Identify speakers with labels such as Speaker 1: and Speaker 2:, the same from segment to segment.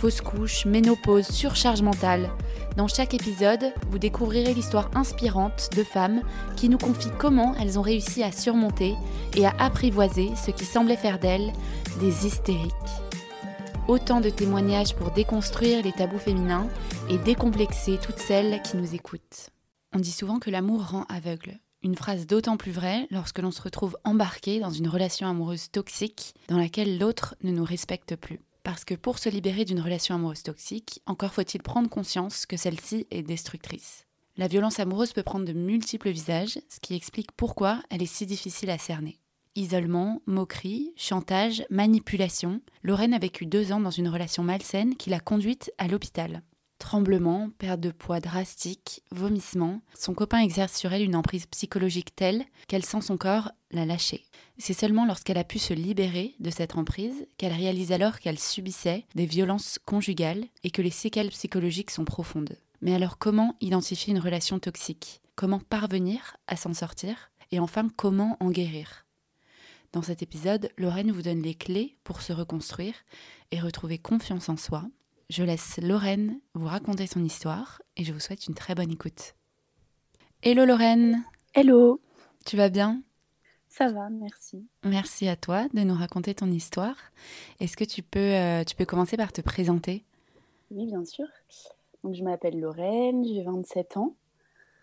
Speaker 1: fausse couche, ménopause, surcharge mentale. Dans chaque épisode, vous découvrirez l'histoire inspirante de femmes qui nous confient comment elles ont réussi à surmonter et à apprivoiser ce qui semblait faire d'elles des hystériques. Autant de témoignages pour déconstruire les tabous féminins et décomplexer toutes celles qui nous écoutent. On dit souvent que l'amour rend aveugle. Une phrase d'autant plus vraie lorsque l'on se retrouve embarqué dans une relation amoureuse toxique dans laquelle l'autre ne nous respecte plus. Parce que pour se libérer d'une relation amoureuse toxique, encore faut-il prendre conscience que celle-ci est destructrice. La violence amoureuse peut prendre de multiples visages, ce qui explique pourquoi elle est si difficile à cerner. Isolement, moquerie, chantage, manipulation, Lorraine a vécu deux ans dans une relation malsaine qui l'a conduite à l'hôpital. Tremblements, perte de poids drastique, vomissements, son copain exerce sur elle une emprise psychologique telle qu'elle sent son corps la lâcher. C'est seulement lorsqu'elle a pu se libérer de cette emprise qu'elle réalise alors qu'elle subissait des violences conjugales et que les séquelles psychologiques sont profondes. Mais alors comment identifier une relation toxique? Comment parvenir à s'en sortir? Et enfin, comment en guérir? Dans cet épisode, Lorraine vous donne les clés pour se reconstruire et retrouver confiance en soi. Je laisse Lorraine vous raconter son histoire et je vous souhaite une très bonne écoute. Hello Lorraine
Speaker 2: Hello
Speaker 1: Tu vas bien?
Speaker 2: Ça va, merci.
Speaker 1: Merci à toi de nous raconter ton histoire. Est-ce que tu peux, euh, tu peux commencer par te présenter?
Speaker 2: Oui, bien sûr. Donc, je m'appelle Lorraine, j'ai 27 ans.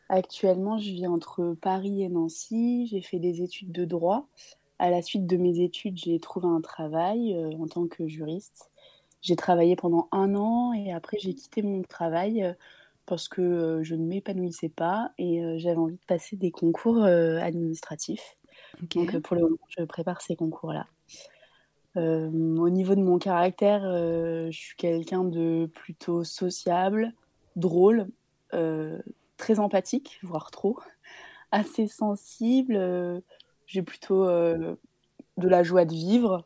Speaker 2: Actuellement, je vis entre Paris et Nancy. J'ai fait des études de droit. À la suite de mes études, j'ai trouvé un travail euh, en tant que juriste. J'ai travaillé pendant un an et après, j'ai quitté mon travail euh, parce que je ne m'épanouissais pas et j'avais envie de passer des concours administratifs. Donc euh, pour le moment, je prépare ces concours-là. Euh, au niveau de mon caractère, euh, je suis quelqu'un de plutôt sociable, drôle, très empathique, voire trop, assez sensible. J'ai plutôt de la joie de vivre.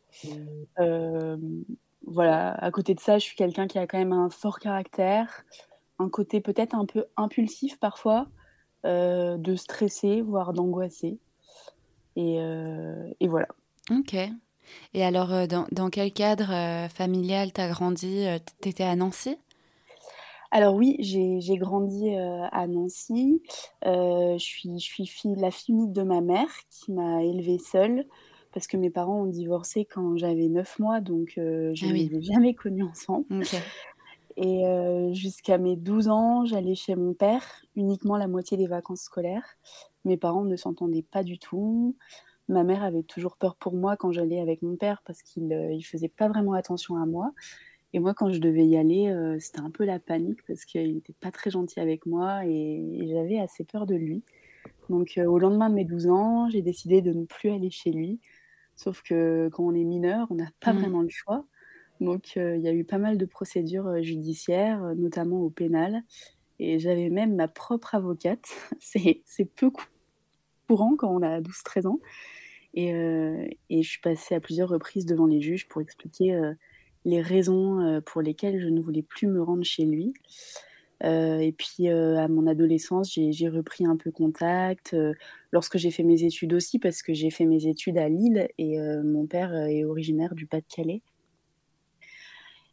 Speaker 2: voilà, à côté de ça, je suis quelqu'un qui a quand même un fort caractère, un côté peut-être un peu impulsif parfois, de stresser, voire d'angoisser. Euh, et, voilà.
Speaker 1: Ok. Et alors, euh, dans, quel cadre euh, familial t'as grandi T'étais à Nancy?
Speaker 2: Alors oui, j'ai grandi à Nancy. je suis, je suis fille, la fille de ma mère qui m'a élevée seule parce que mes parents ont divorcé quand j'avais 9 mois, donc je ne les ai jamais connus ensemble. Et jusqu'à mes 12 ans, j'allais chez mon père uniquement la moitié des vacances scolaires. Mes parents ne s'entendaient pas du tout. Ma mère avait toujours peur pour moi quand j'allais avec mon père parce qu'il ne euh, faisait pas vraiment attention à moi. Et moi, quand je devais y aller, euh, c'était un peu la panique parce qu'il n'était pas très gentil avec moi et, j'avais assez peur de lui. Donc, euh, au lendemain de mes 12 ans, j'ai décidé de ne plus aller chez lui. Sauf que quand on est mineur, on n'a pas mmh. vraiment le choix. Donc, il y a eu pas mal de procédures judiciaires, notamment au pénal. Et j'avais même ma propre avocate. C'est peu courant quand on a 12-13 ans. Euh, et, je suis passée à plusieurs reprises devant les juges pour expliquer euh, les raisons euh, pour lesquelles je ne voulais plus me rendre chez lui. et puis à mon adolescence, j'ai repris un peu contact. lorsque j'ai fait mes études aussi, parce que j'ai fait mes études à Lille et mon père est originaire du Pas-de-Calais.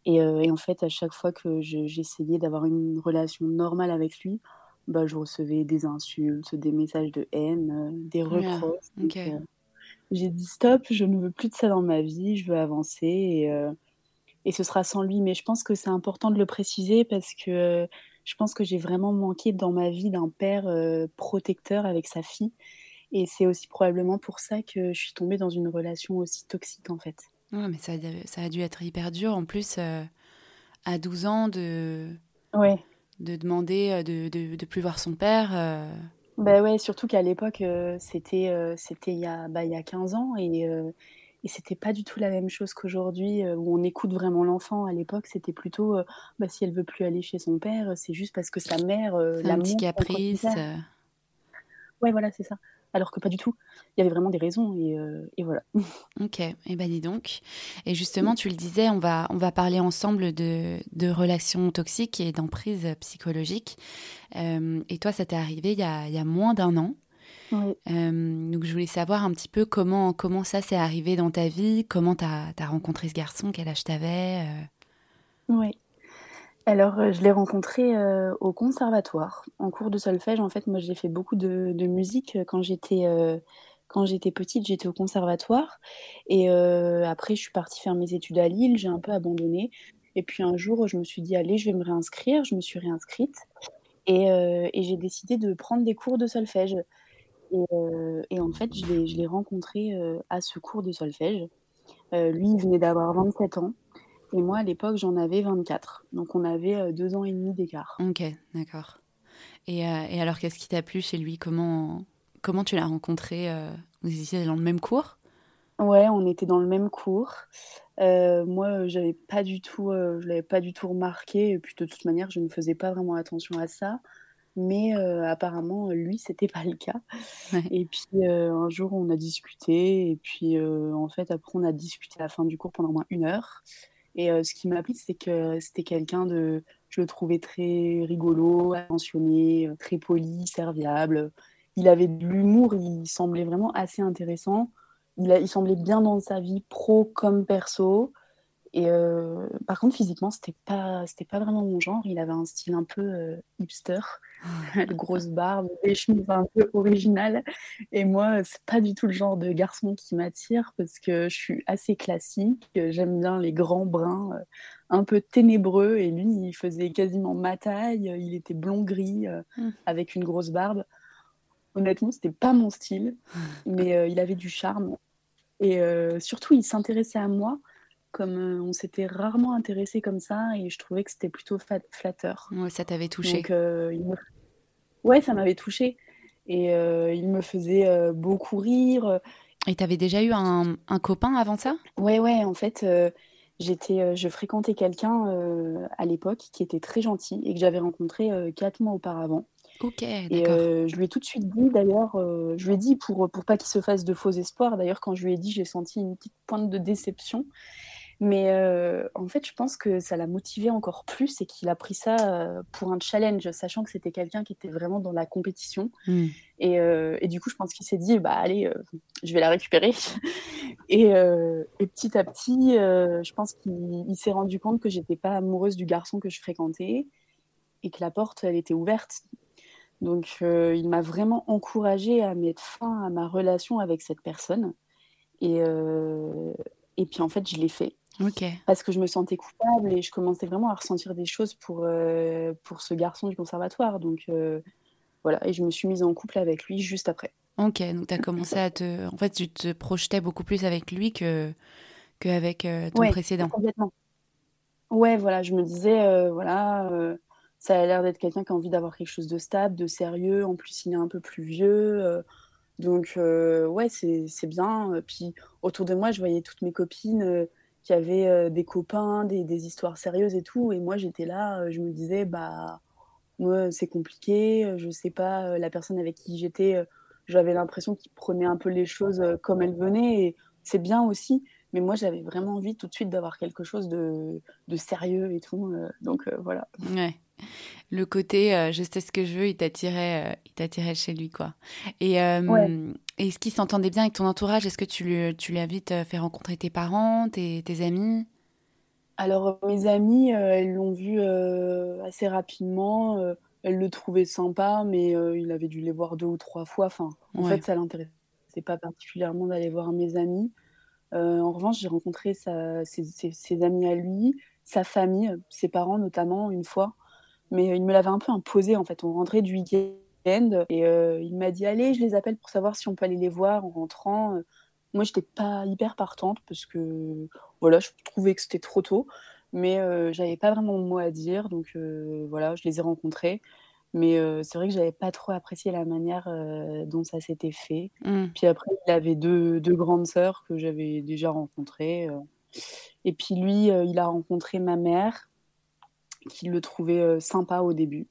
Speaker 2: Euh, et, en fait, à chaque fois que j'essayais d'avoir une relation normale avec lui, bah, je recevais des insultes, des messages de haine, euh, des reproches. Euh, j'ai dit stop, je ne veux plus de ça dans ma vie, je veux avancer et, et ce sera sans lui. Mais je pense que c'est important de le préciser parce que je pense que j'ai vraiment manqué dans ma vie d'un père protecteur avec sa fille. Et c'est aussi probablement pour ça que je suis tombée dans une relation aussi toxique en fait.
Speaker 1: Ouais, mais ça, ça, a dû être hyper dur en plus euh, à 12 ans de,
Speaker 2: ouais.
Speaker 1: de demander euh, de, de, de, plus voir son père. Euh.
Speaker 2: Bah ouais, surtout qu'à l'époque, c'était c'était il, y a, bah, il y a 15 ans et, Et c'était pas du tout la même chose qu'aujourd'hui, où on écoute vraiment l'enfant. À l'époque, c'était plutôt, bah, si elle veut plus aller chez son père, c'est juste parce que sa mère,
Speaker 1: la un petit caprice.
Speaker 2: Ouais, voilà, c'est ça alors que pas du tout. Il y avait vraiment des raisons et, euh, voilà.
Speaker 1: Ok, et eh ben dis donc. Et justement, tu le disais, on va, on va parler ensemble de, de relations toxiques et d'emprise psychologique. Euh, et toi, ça t'est arrivé il y a, il y a moins d'un an.
Speaker 2: Oui.
Speaker 1: Euh, donc je voulais savoir un petit peu comment, comment ça s'est arrivé dans ta vie, comment tu as, as, rencontré ce garçon, quel âge t'avais.
Speaker 2: Oui. Alors, euh, je l'ai rencontré, euh, au conservatoire, en cours de solfège. En fait, moi, j'ai fait beaucoup de musique, euh, quand j'étais, quand j'étais petite, j'étais au conservatoire et après je suis partie faire mes études à Lille, j'ai un peu abandonné et puis un jour, je me suis dit: «Allez, je vais me réinscrire». Je me suis réinscrite et j'ai décidé de prendre des cours de solfège et et en fait, je l'ai je l'ai rencontré, à ce cours de solfège. lui, il venait d'avoir 27 ans et moi, à l'époque, j'en avais 24. Donc, on avait euh, deux ans et demi d'écart.
Speaker 1: Ok, d'accord. Et, euh, et, alors, qu'est-ce qui t'a plu chez lui? Comment, comment tu l'as rencontré euh, Vous étiez dans le même cours?
Speaker 2: Ouais, on était dans le même cours. Euh, moi, j'avais pas du tout, je l'avais pas du tout remarqué. Et puis, de toute manière, je ne faisais pas vraiment attention à ça. Mais apparemment, lui, c'était pas le cas. Et puis, un jour, on a discuté. Et puis, en fait, après, on a discuté à la fin du cours pendant au moins une heure. Et ce qui m'a plu, c'est que c'était quelqu'un de, je le trouvais très rigolo, attentionné, très poli, serviable. Il avait de l'humour, il semblait vraiment assez intéressant. Il, il, semblait bien dans sa vie pro comme perso. Et euh, par contre, physiquement, c'était pas, c'était pas vraiment mon genre. Il avait un style un peu euh, hipster, ah. grosse barbe, des chemises un peu originales. Et moi, c'est pas du tout le genre de garçon qui m'attire parce que je suis assez classique. J'aime bien les grands bruns, euh, un peu ténébreux. Et lui, il faisait quasiment ma taille. Il était blond-gris mmh. avec une grosse barbe. Honnêtement, c'était pas mon style, mmh. mais il avait du charme. Et surtout, il s'intéressait à moi comme euh, on s'était rarement intéressé comme ça et je trouvais que c'était plutôt flatteur.
Speaker 1: Ouais, ça t'avait touché.
Speaker 2: Donc, euh, Ouais, ça m'avait touché et euh, il me faisait beaucoup rire.
Speaker 1: Et t'avais déjà eu un, un, copain avant ça?
Speaker 2: Ouais, ouais, en fait, j'étais, je fréquentais quelqu'un à l'époque qui était très gentil et que j'avais rencontré quatre mois auparavant.
Speaker 1: Ok,
Speaker 2: d'accord. Et je lui ai tout de suite dit, d'ailleurs, je lui ai dit pour, pour pas qu'il se fasse de faux espoirs. D'ailleurs, quand je lui ai dit, j'ai senti une petite pointe de déception. Mais euh, en fait, je pense que ça l'a motivé encore plus et qu'il a pris ça euh, pour un challenge, sachant que c'était quelqu'un qui était vraiment dans la compétition.
Speaker 1: Mmh.
Speaker 2: Et, euh, et, du coup, je pense qu'il s'est dit, bah allez, je vais la récupérer. et, et, petit à petit, je pense qu'il s'est rendu compte que j'étais pas amoureuse du garçon que je fréquentais et que la porte, elle était ouverte. Donc, il m'a vraiment encouragée à mettre fin à ma relation avec cette personne. Et, et puis, en fait, je l'ai fait. Parce que je me sentais coupable et je commençais vraiment à ressentir des choses pour, euh, pour ce garçon du conservatoire. Donc euh, voilà, et je me suis mise en couple avec lui juste après.
Speaker 1: Ok, donc tu as commencé à te. En fait, tu te projetais beaucoup plus avec lui que qu'avec euh, ton précédent.
Speaker 2: Complètement. Ouais, voilà, je me disais, voilà, ça a l'air d'être quelqu'un qui a envie d'avoir quelque chose de stable, de sérieux. En plus, il est un peu plus vieux. donc, ouais, c'est bien. Puis autour de moi, je voyais toutes mes copines qui avaient euh, des copains, des, histoires sérieuses et tout. Et moi, j'étais là, euh, je me disais, bah, moi, c'est compliqué, euh, je sais pas, la personne avec qui j'étais, j'avais l'impression qu'il prenait un peu les choses comme elles venaient. Et c'est bien aussi, mais moi, j'avais vraiment envie tout de suite d'avoir quelque chose de, sérieux et tout. donc voilà.
Speaker 1: Le côté euh, je sais ce que je veux, il t'attirait, euh, il t'attirait chez lui quoi. Et euh, est-ce qu'il s'entendait bien avec ton entourage Est-ce que tu lui, tu lui as vite fait rencontrer tes parents, tes, tes amis?
Speaker 2: Alors mes amis, elles l'ont vu assez rapidement. elles le trouvaient sympa, mais il avait dû les voir deux ou trois fois. Enfin, en fait, ça l'intéressait pas particulièrement d'aller voir mes amis. en revanche, j'ai rencontré sa, ses, ses, amis à lui, sa famille, ses parents notamment une fois mais il me l'avait un peu imposé en fait. On rentrait du week-end et euh, il m'a dit allez, je les appelle pour savoir si on peut aller les voir en rentrant. Moi, j'étais pas hyper partante parce que voilà, je trouvais que c'était trop tôt, mais euh, j'avais pas vraiment de mots à dire, donc euh, voilà, je les ai rencontrés. Mais c'est vrai que j'avais pas trop apprécié la manière dont ça s'était fait. Mmh. Puis après, il avait deux, deux grandes sœurs que j'avais déjà rencontrées. Et puis lui, il a rencontré ma mère, qui le trouvait sympa au début.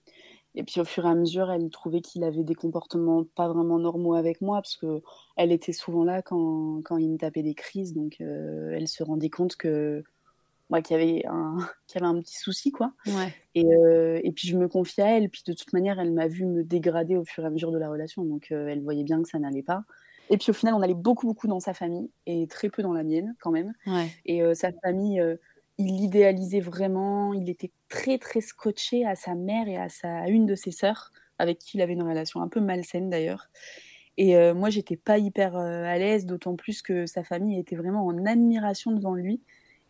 Speaker 2: Et puis au fur et à mesure, elle trouvait qu'il avait des comportements pas vraiment normaux avec moi, parce qu'elle était souvent là quand, quand, il me tapait des crises. Donc elle se rendait compte que moi, qu'il y avait un, qu'il y avait un petit souci, quoi. Et, euh, et, puis je me confiais à elle, puis de toute manière, elle m'a vu me dégrader au fur et à mesure de la relation, donc euh, elle voyait bien que ça n'allait pas. Et puis au final, on allait beaucoup, beaucoup dans sa famille, et très peu dans la mienne, quand même. Et euh, sa famille, il l'idéalisait vraiment, il était très, très scotché à sa mère et à, sa, une de ses sœurs, avec qui il avait une relation un peu malsaine d'ailleurs. Et moi, j'étais pas hyper à l'aise, d'autant plus que sa famille était vraiment en admiration devant lui.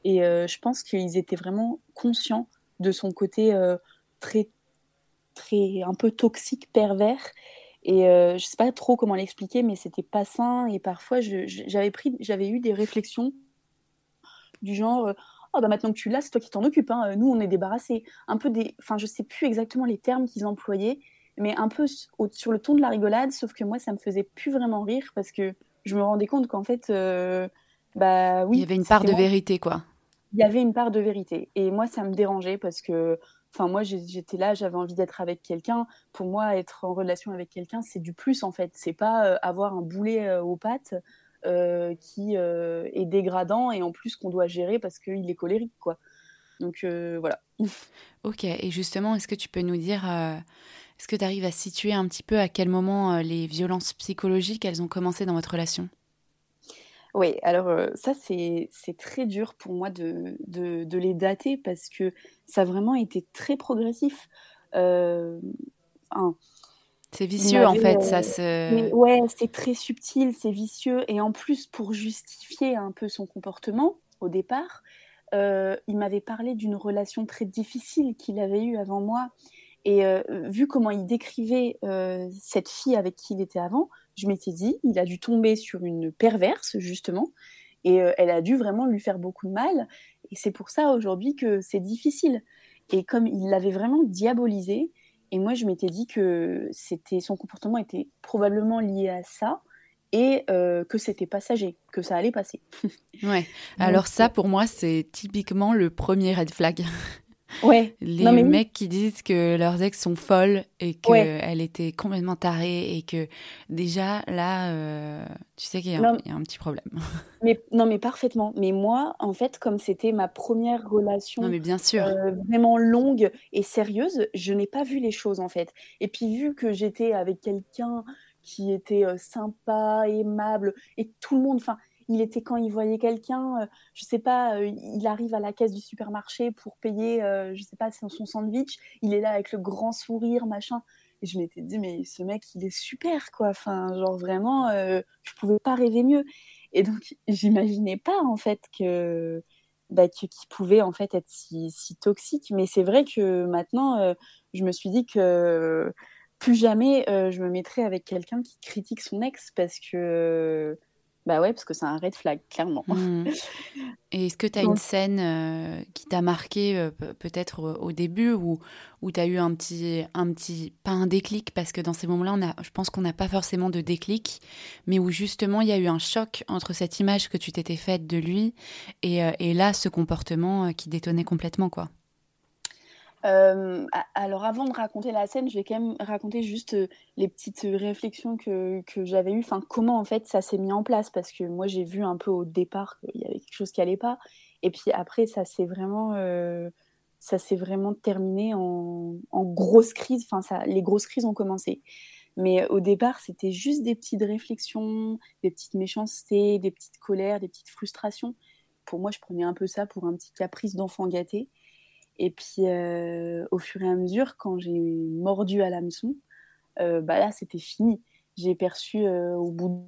Speaker 2: Et euh, je pense qu'ils étaient vraiment conscients de son côté euh, très, très, un peu toxique, pervers. Et euh, je sais pas trop comment l'expliquer, mais c'était pas sain. Et parfois, j'avais j'avais eu des réflexions du genre, oh bah maintenant que tu l'as, c'est toi qui t'en occupes. Hein. Nous, on est débarrassés. Un peu des, enfin, je sais plus exactement les termes qu'ils employaient, mais un peu sur le ton de la rigolade. Sauf que moi, ça me faisait plus vraiment rire parce que je me rendais compte qu'en fait, bah oui.
Speaker 1: Il y avait une part de vérité, quoi.
Speaker 2: Il y avait une part de vérité. Et moi, ça me dérangeait parce que, enfin, moi, j'étais là, j'avais envie d'être avec quelqu'un. Pour moi, être en relation avec quelqu'un, c'est du plus, en fait. C'est pas euh, avoir un boulet euh, aux pattes euh, qui est dégradant et en plus qu'on doit gérer parce qu'il est colérique, quoi. Donc, voilà.
Speaker 1: ok. Et justement, est-ce que tu peux nous dire. Est-ce que tu arrives à situer un petit peu à quel moment les violences psychologiques, elles ont commencé dans votre relation?
Speaker 2: Oui, alors ça, c'est très dur pour moi de, de, les dater parce que ça a vraiment été très progressif.
Speaker 1: C'est vicieux, en fait, ça se...
Speaker 2: ouais, c'est très subtil, c'est vicieux. Et en plus, pour justifier un peu son comportement, au départ, il m'avait parlé d'une relation très difficile qu'il avait eue avant moi. Et vu comment il décrivait cette fille avec qui il était avant, je m'étais dit, il a dû tomber sur une perverse, justement, et euh, elle a dû vraiment lui faire beaucoup de mal. Et c'est pour ça aujourd'hui que c'est difficile. Et comme il l'avait vraiment diabolisé, et moi je m'étais dit que c'était son comportement était probablement lié à ça et euh, que c'était passager, que ça allait passer.
Speaker 1: ouais. Alors ça, pour moi, c'est typiquement le premier red flag.
Speaker 2: Ouais.
Speaker 1: Les mecs qui disent que leurs ex sont folles et qu'elle était complètement tarée et que déjà là, euh, tu sais qu'il y, a un petit problème.
Speaker 2: Mais non, mais parfaitement. Mais moi, en fait, comme c'était ma première relation,
Speaker 1: non, mais bien sûr.
Speaker 2: Euh, vraiment longue et sérieuse, je n'ai pas vu les choses en fait. Et puis vu que j'étais avec quelqu'un qui était euh, sympa, aimable et tout le monde, enfin il était quand il voyait quelqu'un, euh, je sais pas, euh, il arrive à la caisse du supermarché pour payer, euh, je sais pas, son, sandwich, il est là avec le grand sourire, machin. Et je m'étais dit, mais ce mec, il est super, quoi. Enfin, genre vraiment, je pouvais pas rêver mieux. Et donc, j'imaginais pas, en fait, que bah, qu'il pouvait, en fait, être si, si toxique. Mais c'est vrai que maintenant, je me suis dit que plus jamais je me mettrais avec quelqu'un qui critique son ex parce que bah ouais, parce que c'est un red flag, clairement.
Speaker 1: Mmh. Et est-ce que tu as une scène euh, qui t'a marqué euh, peut-être au début ou où tu as eu un petit, un petit, pas un déclic, parce que dans ces moments-là, on a, je pense qu'on n'a pas forcément de déclic, mais où justement il y a eu un choc entre cette image que tu t'étais faite de lui et, euh, et là, ce comportement qui détonnait complètement, quoi
Speaker 2: alors avant de raconter la scène, je vais quand même raconter juste les petites réflexions que, que j'avais eues, enfin comment en fait ça s'est mis en place, parce que moi j'ai vu un peu au départ qu'il y avait quelque chose qui allait pas, et puis après ça s'est vraiment, vraiment terminé en, en grosse crise, enfin les grosses crises ont commencé. Mais au départ, c'était juste des petites réflexions, des petites méchancetés, des petites colères, des petites frustrations. Pour moi, je prenais un peu ça pour un petit caprice d'enfant gâté. Et puis, euh, au fur et à mesure, quand j'ai mordu à l'hameçon, euh, bah là, c'était fini. J'ai perçu euh, au bout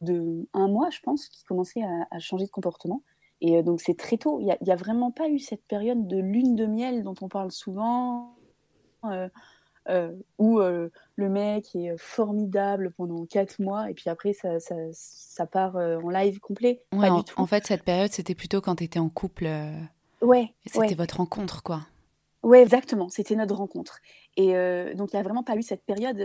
Speaker 2: de un mois, je pense, qu'il commençait à, changer de comportement. Et donc, c'est très tôt. Il n'y a, vraiment pas eu cette période de lune de miel dont on parle souvent, où le mec est formidable pendant quatre mois, et puis après, ça, ça, ça part en live complet.
Speaker 1: pas du tout. en fait, cette période, c'était plutôt quand tu étais en couple.
Speaker 2: Ouais.
Speaker 1: C'était votre rencontre, quoi.
Speaker 2: Ouais, exactement. C'était notre rencontre. Et donc, il n'y a vraiment pas eu cette période.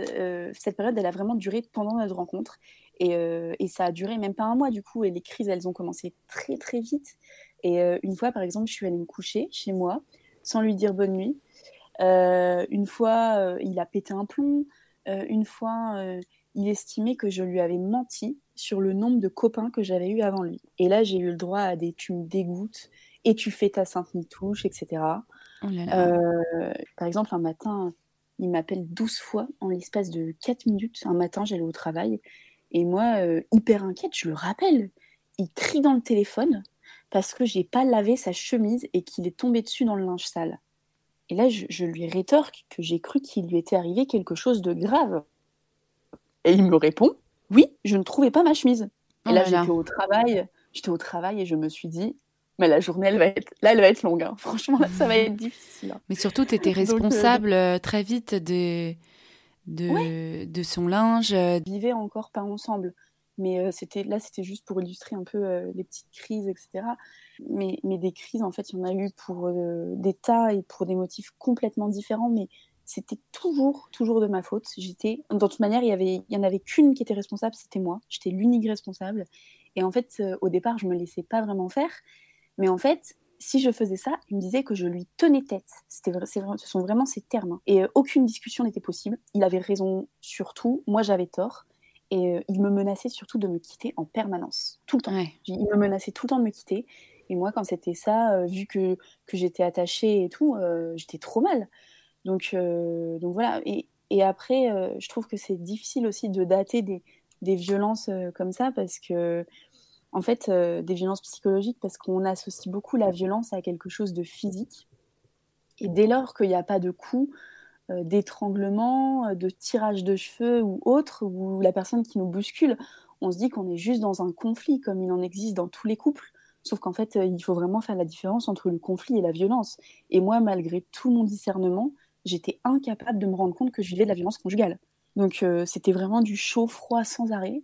Speaker 2: cette période, elle a vraiment duré pendant notre rencontre. Et, et, ça a duré même pas un mois, du coup. Et les crises, elles ont commencé très, très vite. Et une fois, par exemple, je suis allée me coucher chez moi sans lui dire bonne nuit. une fois, il a pété un plomb. une fois, il estimait que je lui avais menti sur le nombre de copains que j'avais eu avant lui. Et là, j'ai eu le droit à des tu me dégoûtes et tu fais ta sainte touche, etc. Euh, par exemple, un matin, il m'appelle 12 fois en l'espace de 4 minutes. Un matin, j'allais au travail et moi, euh, hyper inquiète, je le rappelle. Il crie dans le téléphone parce que j'ai pas lavé sa chemise et qu'il est tombé dessus dans le linge sale. Et là, je, je lui rétorque que j'ai cru qu'il lui était arrivé quelque chose de grave. Et il me répond Oui, je ne trouvais pas ma chemise. Et là, oh j'étais au travail, j'étais au travail et je me suis dit mais la journée, elle va être, là, elle va être longue. Hein. Franchement, ça va être difficile. Hein.
Speaker 1: Mais surtout, tu étais euh, responsable euh, très vite de, de, de son linge.
Speaker 2: Euh, On vivait encore pas ensemble. Mais c'était là, c'était juste pour illustrer un peu les petites crises, etc. Mais, mais des crises, en fait, il y en a eu pour des tas et pour des motifs complètement différents. Mais c'était toujours, toujours de ma faute. J'étais, dans toute manière, il y avait, il y en avait qu'une qui était responsable, c'était moi. J'étais l'unique responsable. Et en fait, euh, au départ, je me laissais pas vraiment faire. Mais en fait, si je faisais ça, il me disait que je lui tenais tête. C'était, ce sont vraiment ces termes. Hein. Et euh, aucune discussion n'était possible. Il avait raison sur tout. Moi, j'avais tort. Et euh, il me menaçait surtout de me quitter en permanence, tout le temps. Il me menaçait tout le temps de me quitter. Et moi, quand c'était ça, vu que, que j'étais attachée et tout, j'étais trop mal. Donc, euh, donc voilà. Et, et après, euh, je trouve que c'est difficile aussi de dater des, des violences euh, comme ça parce que, en fait, des violences psychologiques parce qu'on associe beaucoup la violence à quelque chose de physique. Et dès lors qu'il n'y a pas de coup, d'étranglement, de tirage de cheveux ou autre, ou la personne qui nous bouscule, on se dit qu'on est juste dans un conflit, comme il en existe dans tous les couples. Sauf qu'en fait, il faut vraiment faire la différence entre le conflit et la violence. Et moi, malgré tout mon discernement, j'étais incapable de me rendre compte que je vivais de la violence conjugale. Donc euh, c'était vraiment du chaud-froid sans arrêt.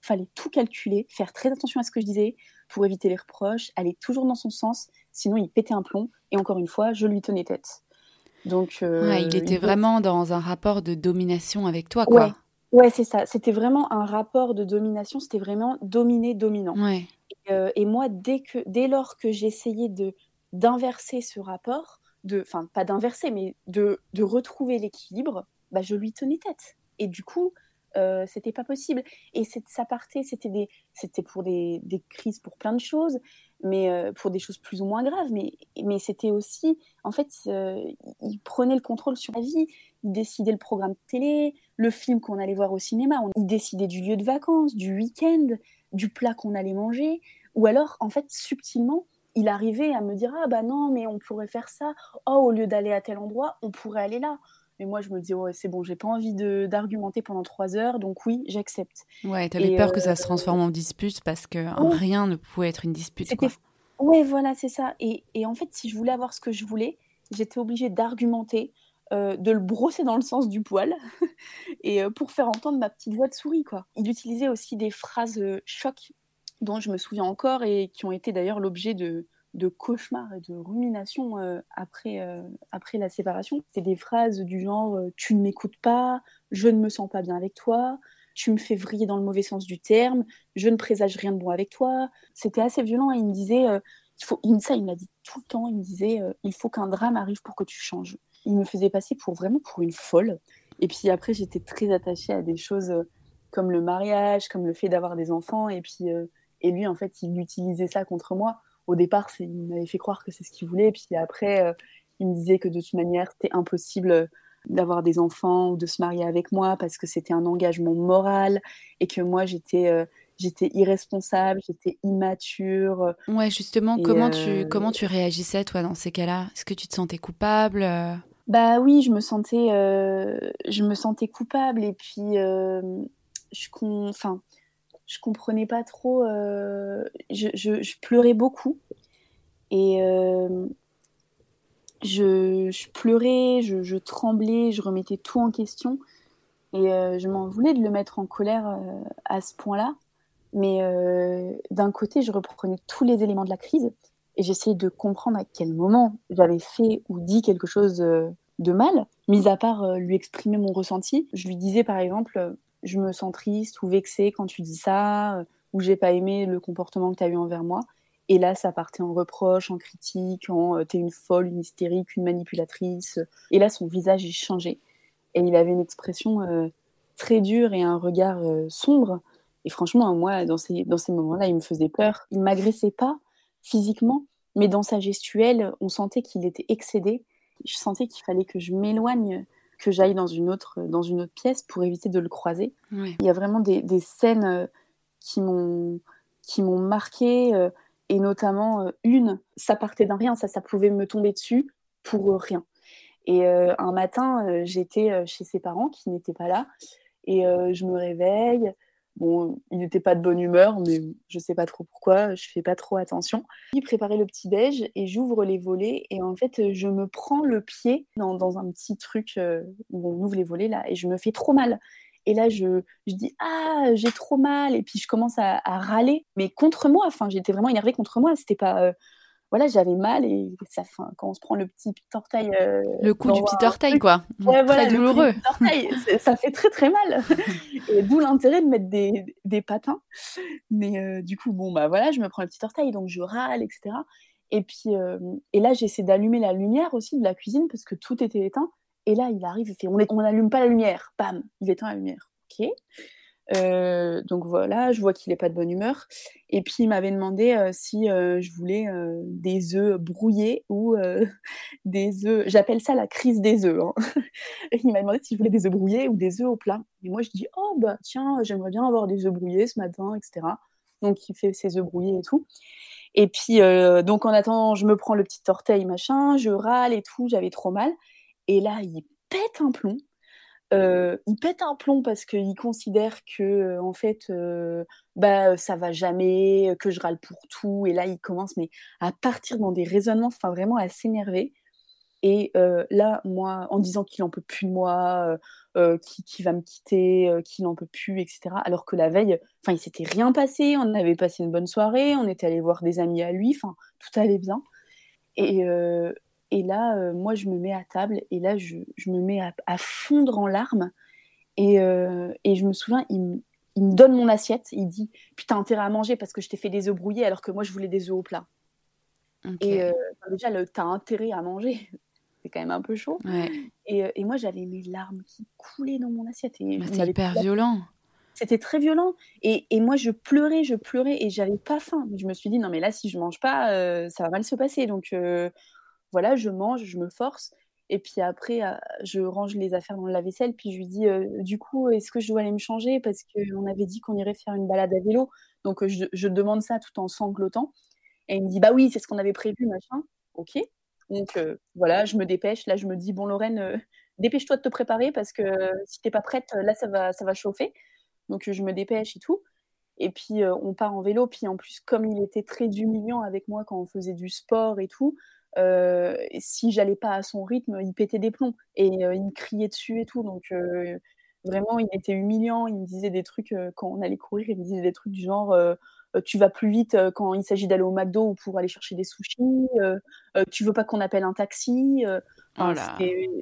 Speaker 2: Fallait tout calculer, faire très attention à ce que je disais pour éviter les reproches, aller toujours dans son sens, sinon il pétait un plomb. Et encore une fois, je lui tenais tête.
Speaker 1: Donc euh, il était vraiment dans un rapport de domination avec toi, quoi.
Speaker 2: Ouais, c'est ça. C'était vraiment un rapport de domination. C'était vraiment dominé-dominant.
Speaker 1: Ouais.
Speaker 2: Et, euh, et, moi, dès que, dès lors que j'essayais de d'inverser ce rapport, de, enfin pas d'inverser, mais de, de retrouver l'équilibre, bah, je lui tenais tête. Et du coup, euh, c'était pas possible. Et ça partait, c'était pour des, des, crises pour plein de choses, mais euh, pour des choses plus ou moins graves. Mais, mais c'était aussi, en fait, euh, il prenait le contrôle sur la vie. Il décidait le programme télé, le film qu'on allait voir au cinéma. Il décidait du lieu de vacances, du week-end, du plat qu'on allait manger. Ou alors, en fait, subtilement, il arrivait à me dire ah bah non mais on pourrait faire ça oh au lieu d'aller à tel endroit on pourrait aller là mais moi je me dis ouais c'est bon j'ai pas envie d'argumenter pendant trois heures donc oui j'accepte.
Speaker 1: Ouais t'avais peur que ça se euh, transforme en dispute parce que rien ne pouvait être une dispute quoi.
Speaker 2: ouais voilà c'est ça. Et, et, en fait si je voulais avoir ce que je voulais j'étais obligée d'argumenter euh, de le brosser dans le sens du poil et euh, pour faire entendre ma petite voix de souris quoi. Il utilisait aussi des phrases choc dont je me souviens encore et qui ont été d'ailleurs l'objet de, de cauchemars et de ruminations euh, après, euh, après la séparation. C'est des phrases du genre euh, Tu ne m'écoutes pas, je ne me sens pas bien avec toi, tu me fais vriller dans le mauvais sens du terme, je ne présage rien de bon avec toi. C'était assez violent et il me disait il faut, Ça, il m'a dit tout le temps il me disait Il faut qu'un drame arrive pour que tu changes. Il me faisait passer pour vraiment pour une folle. Et puis après, j'étais très attachée à des choses comme le mariage, comme le fait d'avoir des enfants. Et puis et lui, en fait, il utilisait ça contre moi. Au départ, il m'avait fait croire que c'est ce qu'il voulait. Puis après, euh, il me disait que de toute manière, c'était impossible euh, d'avoir des enfants ou de se marier avec moi parce que c'était un engagement moral et que moi, j'étais euh, j'étais irresponsable, j'étais immature.
Speaker 1: Ouais, justement, comment, tu, comment tu réagissais, toi, dans ces cas-là? Est-ce que tu te sentais coupable
Speaker 2: Bah oui, je me sentais, je me sentais coupable et puis, je, enfin, je comprenais pas trop. Euh, je, pleurais beaucoup. Et euh, je, pleurais, je, tremblais, je remettais tout en question. Et euh, je m'en voulais de le mettre en colère à ce point-là. Mais d'un côté, je reprenais tous les éléments de la crise et j'essayais de comprendre à quel moment j'avais fait ou dit quelque chose de mal. mis à part lui exprimer mon ressenti, je lui disais par exemple, je me sens triste ou vexée quand tu dis ça, ou j'ai pas aimé le comportement que tu as eu envers moi. Et là, ça partait en reproche, en critique, en t'es une folle, une hystérique, une manipulatrice. Et là, son visage, il changeait. Et il avait une expression très dure et un regard sombre. Et franchement, moi, dans ces, dans ces moments-là, il me faisait peur. Il m'agressait pas physiquement, mais dans sa gestuelle, on sentait qu'il était excédé. Je sentais qu'il fallait que je m'éloigne, que j'aille dans une autre, dans une autre pièce pour éviter de le croiser. Il y a vraiment des, des scènes euh, qui m'ont qui m'ont marqué euh, et notamment euh, une, ça partait d'un rien, ça, ça pouvait me tomber dessus pour rien. Et un matin, j'étais chez ses parents qui n'étaient pas là et je me réveille, Bon, il n'était pas de bonne humeur, mais je sais pas trop pourquoi, je fais pas trop attention. Il préparait le petit déj et j'ouvre les volets et en fait je me prends le pied dans, un petit truc euh, où on ouvre les volets là et je me fais trop mal. Et là je, je dis ah j'ai trop mal et puis je commence à, râler, mais contre moi. Enfin j'étais vraiment énervée contre moi. C'était pas euh, voilà, j'avais mal et ça, fin, quand on se prend le petit orteil.
Speaker 1: Euh, le coup du petit orteil, quoi.
Speaker 2: Ouais, voilà, très douloureux. ça fait très très mal. et d'où l'intérêt de mettre des, patins. Mais euh, du coup, bon, bah voilà, je me prends le petit orteil, donc je râle, etc. Et puis, euh, et là, j'essaie d'allumer la lumière aussi de la cuisine parce que tout était éteint. Et là, il arrive, il fait On n'allume pas la lumière. Bam, il éteint la lumière. Ok. Euh, donc voilà, je vois qu'il n'est pas de bonne humeur. Et puis il m'avait demandé euh, si euh, je voulais des œufs brouillés ou des œufs. J'appelle ça la crise des œufs. Hein. il m'a demandé si je voulais des œufs brouillés ou des œufs au plat. Et moi je dis oh bah tiens, j'aimerais bien avoir des œufs brouillés ce matin, etc. Donc il fait ses œufs brouillés et tout. Et puis donc en attendant, je me prends le petit orteil machin, je râle et tout, j'avais trop mal. Et là il pète un plomb euh, il pète un plomb parce qu'il considère que euh, en fait euh, bah ça va jamais que je râle pour tout. Et là il commence mais à partir dans des raisonnements enfin vraiment à s'énerver. Et là moi en disant qu'il en peut plus de moi qu'il va me quitter qu'il n'en peut plus etc alors que la veille enfin il s'était rien passé. On avait passé une bonne soirée. On était allé voir des amis à lui. Enfin tout allait bien. Et et là, euh, moi, je me mets à table et là, je, je me mets à, fondre en larmes. Et, euh, et, je me souviens, il, il, me donne mon assiette. Il dit Putain, intérêt à manger parce que je t'ai fait des œufs brouillés alors que moi, je voulais des œufs au plat. Et euh, déjà, t'as intérêt à manger. C'est quand même un peu chaud. Et, et, moi, j'avais mes larmes qui coulaient dans mon assiette.
Speaker 1: C'est hyper violent.
Speaker 2: C'était très violent. Et, et, moi, je pleurais, je pleurais et j'avais pas faim. Je me suis dit, non, mais là, si je mange pas, ça va mal se passer. Donc, voilà, je mange, je me force. Et puis après, euh, je range les affaires dans le lave-vaisselle. Puis je lui dis, euh, du coup, est-ce que je dois aller me changer? Parce qu'on avait dit qu'on irait faire une balade à vélo. Donc je, demande ça tout en sanglotant. Et il me dit, bah oui, c'est ce qu'on avait prévu, machin. Ok. Donc euh, voilà, je me dépêche. Là, je me dis, bon, Lorraine, dépêche-toi de te préparer parce que si t'es pas prête, là, ça va, ça va chauffer. Donc je me dépêche et tout. Et puis on part en vélo. Puis en plus, comme il était très humiliant avec moi quand on faisait du sport et tout, euh, si j'allais pas à son rythme, il pétait des plombs et euh, il me criait dessus et tout. Donc euh, vraiment, il était humiliant. Il me disait des trucs quand on allait courir, il me disait des trucs du genre tu vas plus vite quand il s'agit d'aller au McDo ou pour aller chercher des sushis. tu veux pas qu'on appelle un taxi. Oh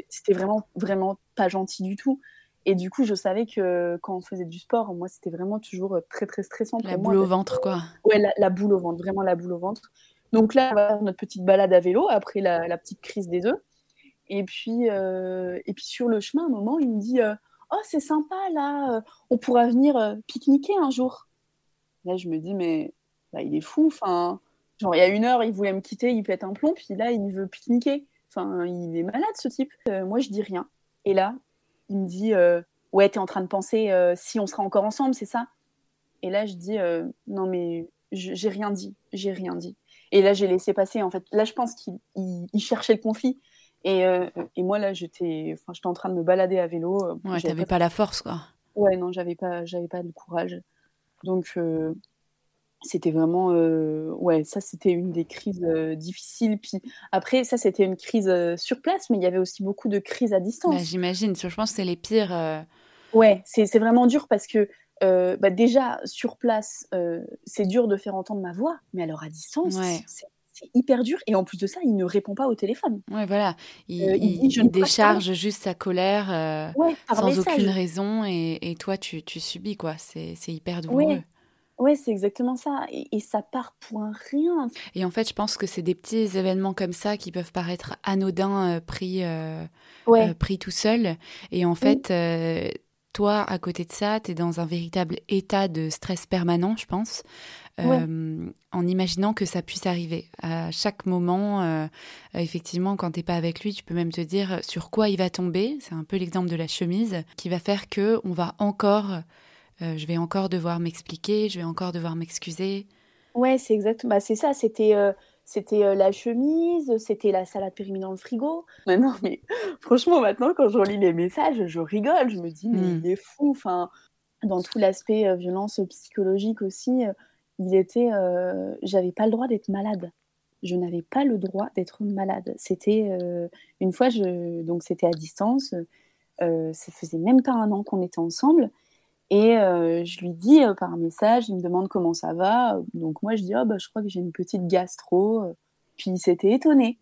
Speaker 2: c'était vraiment vraiment pas gentil du tout. Et du coup, je savais que quand on faisait du sport, moi, c'était vraiment toujours très, très stressant.
Speaker 1: la boule au ventre, quoi.
Speaker 2: Ouais, la, la, boule au ventre, vraiment la boule au ventre. Donc là, on va faire notre petite balade à vélo après la, petite crise des œufs. Et puis, euh, et puis sur le chemin, à un moment, il me dit euh, Oh, c'est sympa là, euh, on pourra venir pique-niquer un jour. Là, je me dis Mais bah, il est fou. Enfin, genre, il y a une heure, il voulait me quitter, il pète un plomb, puis là, il veut pique-niquer. Enfin, il est malade ce type. moi, je dis rien. Et là, il me dit Ouais, t'es en train de penser si on sera encore ensemble, c'est ça? Et là, je dis Non, mais j'ai rien dit. J'ai rien dit. Et là, j'ai laissé passer. En fait, là, je pense qu'il cherchait le conflit. Et, euh, et moi, là, j'étais en train de me balader à vélo.
Speaker 1: Euh, ouais, t'avais pas... pas la force, quoi.
Speaker 2: Ouais, non, j'avais pas, j'avais pas le courage. Donc, euh, c'était vraiment. ouais, ça, c'était une des crises difficiles. Puis après, ça, c'était une crise sur place, mais il y avait aussi beaucoup de crises à distance. Bah,
Speaker 1: j'imagine. Je pense que c'est les pires.
Speaker 2: Ouais, c'est vraiment dur parce que euh, bah déjà sur place, euh, c'est dur de faire entendre ma voix, mais alors à distance, c'est c'est hyper dur. Et en plus de ça, il ne répond pas au téléphone.
Speaker 1: Ouais, voilà. Il, décharge juste sa colère sans aucune raison. Et, toi, tu, tu, subis, quoi. C'est hyper douloureux.
Speaker 2: Ouais, c'est exactement ça. Et, ça part pour un rien.
Speaker 1: Et en fait, je pense que c'est des petits événements comme ça qui peuvent paraître anodins, euh, pris, euh, euh, pris tout seul. Et en fait, toi, à côté de ça, tu es dans un véritable état de stress permanent, je pense, en imaginant que ça puisse arriver. À chaque moment, effectivement, quand tu pas avec lui, tu peux même te dire sur quoi il va tomber. C'est un peu l'exemple de la chemise qui va faire que on va encore euh, je vais encore devoir m'expliquer, je vais encore devoir m'excuser.
Speaker 2: Ouais, c'est exactement, bah, c'est ça. C'était, euh, c'était euh, la chemise, c'était la salade périmée dans le frigo. Maintenant, mais franchement, maintenant, quand je relis les messages, je rigole. Je me dis, mais hmm. il est fou. Enfin, dans tout l'aspect violence psychologique aussi, il était, j'avais pas le droit d'être malade. Je n'avais pas le droit d'être malade. C'était une fois, je, donc c'était à distance. ça faisait même pas un an qu'on était ensemble. Et euh, je lui dis euh, par message, il me demande comment ça va. Donc moi, je dis, oh, bah, je crois que j'ai une petite gastro. Puis il s'était étonné.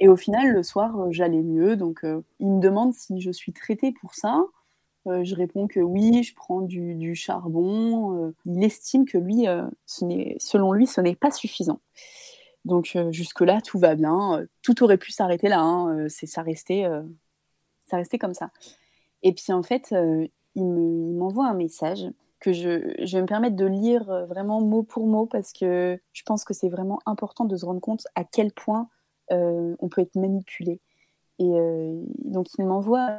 Speaker 2: Et au final, le soir, euh, j'allais mieux. Donc il me demande si je suis traitée pour ça. je réponds que oui, je prends du, du charbon. il estime que lui, ce selon lui, ce n'est pas suffisant. Donc jusque-là, tout va bien. Tout aurait pu s'arrêter là. Hein. C'est ça restait, ça restait comme ça. Et puis en fait, il m'envoie un message que je, vais me permettre de lire euh, vraiment mot pour mot parce que je pense que c'est vraiment important de se rendre compte à quel point euh, on peut être manipulé. Et euh, donc il m'envoie,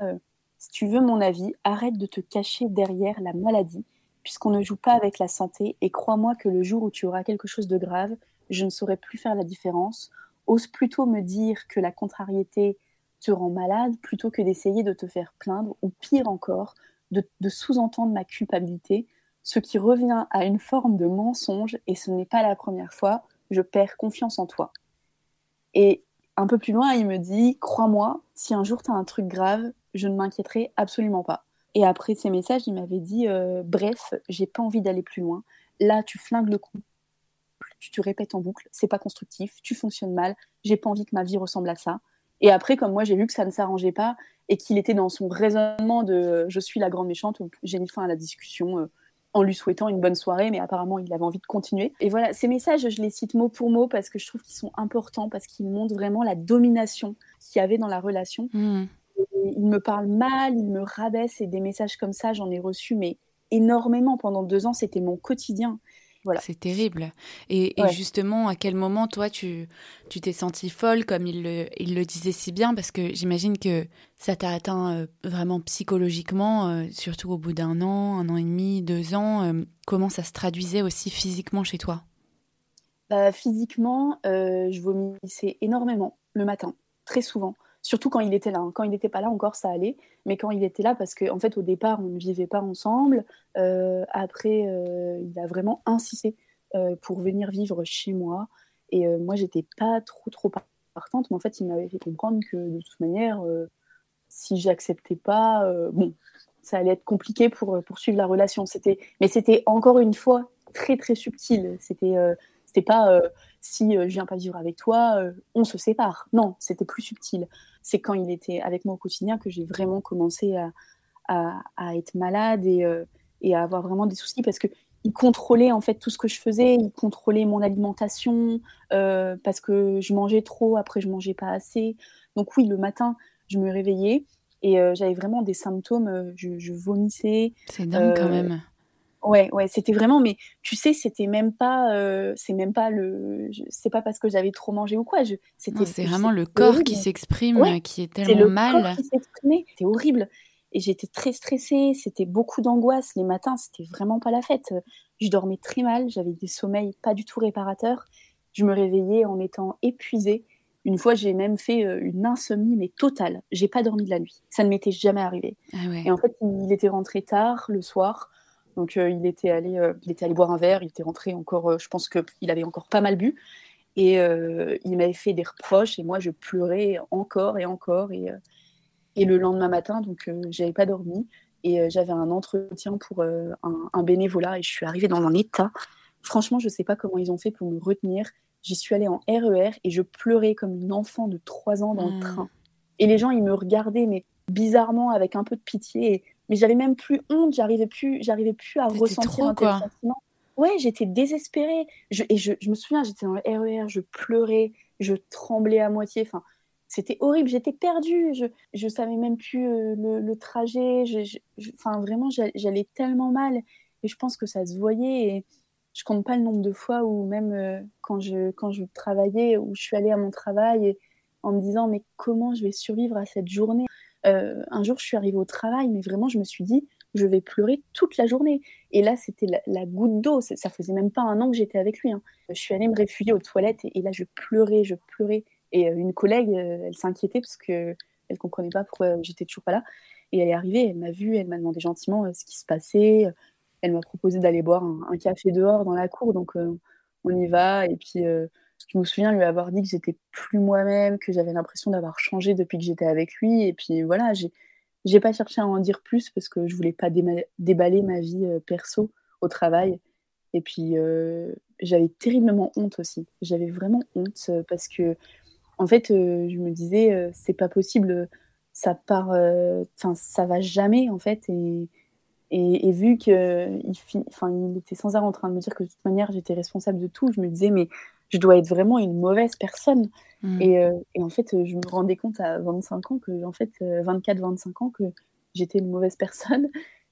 Speaker 2: si tu veux mon avis, arrête de te cacher derrière la maladie, puisqu'on ne joue pas avec la santé, et crois-moi que le jour où tu auras quelque chose de grave, je ne saurais plus faire la différence. Ose plutôt me dire que la contrariété te rend malade plutôt que d'essayer de te faire plaindre, ou pire encore, de, sous-entendre ma culpabilité, ce qui revient à une forme de mensonge, et ce n'est pas la première fois, je perds confiance en toi. Et un peu plus loin, il me dit, crois-moi, si un jour tu as un truc grave, je ne m'inquiéterai absolument pas. Et après ces messages, il m'avait dit, euh, bref, j'ai pas envie d'aller plus loin. Là, tu flingues le coup. Tu te répètes en boucle, c'est pas constructif, tu fonctionnes mal, j'ai pas envie que ma vie ressemble à ça. Et après, comme moi, j'ai vu que ça ne s'arrangeait pas et qu'il était dans son raisonnement de euh, je suis la grande méchante, j'ai mis fin à la discussion euh, en lui souhaitant une bonne soirée, mais apparemment, il avait envie de continuer. Et voilà, ces messages, je les cite mot pour mot parce que je trouve qu'ils sont importants, parce qu'ils montrent vraiment la domination qu'il y avait dans la relation. Mmh. il me parle mal, il me rabaisse, et des messages comme ça, j'en ai reçu, mais énormément pendant deux ans, c'était mon quotidien.
Speaker 1: C'est terrible. Et, justement, à quel moment, toi, tu tu t'es sentie folle, comme il le, il le disait si bien, parce que j'imagine que ça t'a atteint euh, vraiment psychologiquement, euh, surtout au bout d'un an, un an et demi, deux ans. Euh, comment ça se traduisait aussi physiquement chez toi?
Speaker 2: Bah, Physiquement, je vomissais énormément le matin, très souvent. Surtout quand il était là. Hein. Quand il n'était pas là encore, ça allait. Mais quand il était là, parce qu'en en fait, au départ, on ne vivait pas ensemble. Euh, après, euh, il a vraiment insisté euh, pour venir vivre chez moi. Et moi, j'étais pas trop, trop partante. Mais en fait, il m'avait fait comprendre que de toute manière, si j'acceptais pas, bon, ça allait être compliqué pour poursuivre la relation. C'était, mais c'était encore une fois très, très subtil. C'était, c'était pas si je viens pas vivre avec toi, on se sépare. Non, c'était plus subtil c'est quand il était avec moi au quotidien que j'ai vraiment commencé à, être malade euh, et, à avoir vraiment des soucis parce que il contrôlait en fait tout ce que je faisais, il contrôlait mon alimentation euh, parce que je mangeais trop, après je mangeais pas assez. Donc oui, le matin, je me réveillais et euh, j'avais vraiment des symptômes, je, vomissais.
Speaker 1: C'est dingue quand même.
Speaker 2: Ouais, ouais, c'était vraiment, mais tu sais, c'était même pas, euh, c'est même pas le, c'est pas parce que j'avais trop mangé ou quoi.
Speaker 1: C'était. C'est vraiment le corps qui s'exprime, qui est tellement le mal. Corps qui
Speaker 2: s'exprimait, c'était horrible. Et j'étais très stressée, c'était beaucoup d'angoisse. Les matins, c'était vraiment pas la fête. Je dormais très mal, j'avais des sommeils pas du tout réparateurs. Je me réveillais en étant épuisée. Une fois, j'ai même fait euh, une insomnie, mais totale. J'ai pas dormi de la nuit. Ça ne m'était jamais arrivé. Ah et en fait, il était rentré tard le soir. Donc euh, il était allé, euh, il était allé boire un verre, il était rentré encore, euh, je pense qu'il avait encore pas mal bu. Et il m'avait fait des reproches et moi je pleurais encore et encore. Et, et le lendemain matin, donc j'avais pas dormi et j'avais un entretien pour un, bénévolat et je suis arrivée dans un état. Franchement, je sais pas comment ils ont fait pour me retenir. j'y suis allée en RER et je pleurais comme une enfant de 3 ans dans le
Speaker 1: Mmh.
Speaker 2: train. Et les gens, ils me regardaient, mais bizarrement, avec un peu de pitié. Et- Mais j'avais même plus honte, j'arrivais plus, j'arrivais plus à ressentir
Speaker 1: trop,
Speaker 2: un tel
Speaker 1: quoi.
Speaker 2: sentiment. Ouais, j'étais désespérée. Je- et je, je me souviens, j'étais dans le RER, je pleurais, je tremblais à moitié. Enfin, c'était horrible, j'étais perdue. Je, je savais même plus euh, le, le trajet. Je- je- je- Enfin, vraiment, j'a- j'allais tellement mal. Et je pense que ça se voyait. Et je compte pas le nombre de fois où même euh, quand, je, quand je travaillais, où je suis allée à mon travail et en me disant, mais comment je vais survivre à cette journée? Euh, Un jour, je suis arrivée au travail, mais vraiment, je me suis dit, je vais pleurer toute la journée. Et là, c'était la, goutte d'eau. Ça faisait même pas un an que j'étais avec lui. hein. Je suis allée me réfugier aux toilettes et, là, je pleurais, je pleurais. Et euh, une collègue, euh, elle s'inquiétait parce que elle comprenait pas pourquoi j'étais toujours pas là. Et elle est arrivée, elle m'a vue, elle m'a demandé gentiment ce qui se passait. Elle m'a proposé d'aller boire un, café dehors dans la cour, donc on y va. Et puis, je me souviens lui avoir dit que j'étais plus moi-même, que j'avais l'impression d'avoir changé depuis que j'étais avec lui. Et puis voilà, j'ai j'ai pas cherché à en dire plus parce que je voulais pas déballer ma vie euh, perso au travail. Et puis euh, j'avais terriblement honte aussi. J'avais vraiment honte euh, parce que en fait, je me disais c'est pas possible, ça part, enfin ça va jamais en fait. Et, vu qu'il fi- enfin, il était sans arrêt en train de me dire que de toute manière j'étais responsable de tout, je me disais mais je dois être vraiment une mauvaise personne.
Speaker 1: Mmh.
Speaker 2: Et, euh, et en fait, euh, je me rendais compte à 25 ans que, en fait, 24-25 ans, que j'étais une mauvaise personne.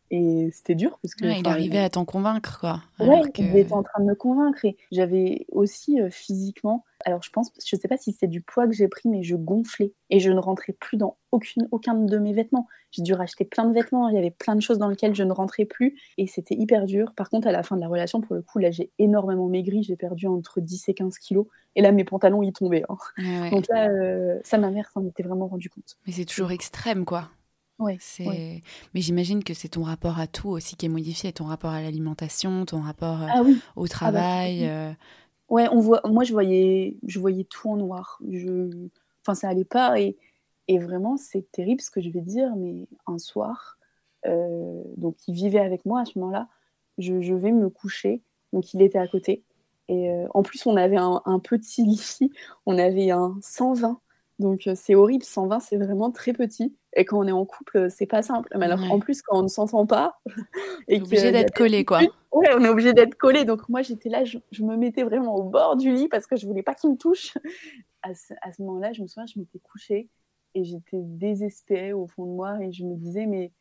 Speaker 2: Et c'était dur parce que.
Speaker 1: Ouais, il arrivait à t'en convaincre, quoi.
Speaker 2: Ouais,
Speaker 1: que...
Speaker 2: il était en train de me convaincre. Et j'avais aussi euh, physiquement. Alors, je pense, je sais pas si c'est du poids que j'ai pris, mais je gonflais. Et je ne rentrais plus dans aucune, aucun de mes vêtements. J'ai dû racheter plein de vêtements. Il y avait plein de choses dans lesquelles je ne rentrais plus. Et c'était hyper dur. Par contre, à la fin de la relation, pour le coup, là, j'ai énormément maigri. J'ai perdu entre 10 et 15 kilos. Et là, mes pantalons, ils tombaient. hein.
Speaker 1: Ouais, ouais.
Speaker 2: Donc là, euh, ça, ma mère s'en était vraiment rendu compte.
Speaker 1: Mais c'est toujours extrême, quoi.
Speaker 2: Ouais.
Speaker 1: Mais j'imagine que c'est ton rapport à tout aussi qui est modifié, ton rapport à l'alimentation, ton rapport euh,
Speaker 2: Ah oui.
Speaker 1: au travail.
Speaker 2: complètement.
Speaker 1: euh,
Speaker 2: Ouais, on voit. Moi, je voyais, je voyais tout en noir. Je, enfin, ça allait pas. Et, et vraiment, c'est terrible ce que je vais dire. Mais un soir, euh, donc il vivait avec moi à ce moment-là. Je, je vais me coucher. Donc il était à côté. Et euh, en plus, on avait un, un petit lit. On avait un 120. Donc euh, c'est horrible. 120, c'est vraiment très petit. Et quand on est en couple, c'est pas simple. Mais alors,
Speaker 1: Ouais.
Speaker 2: en plus, quand on ne s'entend pas, et
Speaker 1: obligé d'être collé, quoi.
Speaker 2: Ouais, on est obligé d'être collé. Donc moi, j'étais là, je, je me mettais vraiment au bord du lit parce que je voulais pas qu'il me touche. À ce, à ce moment-là, je me souviens, je m'étais couchée et j'étais désespérée au fond de moi et je me disais, mais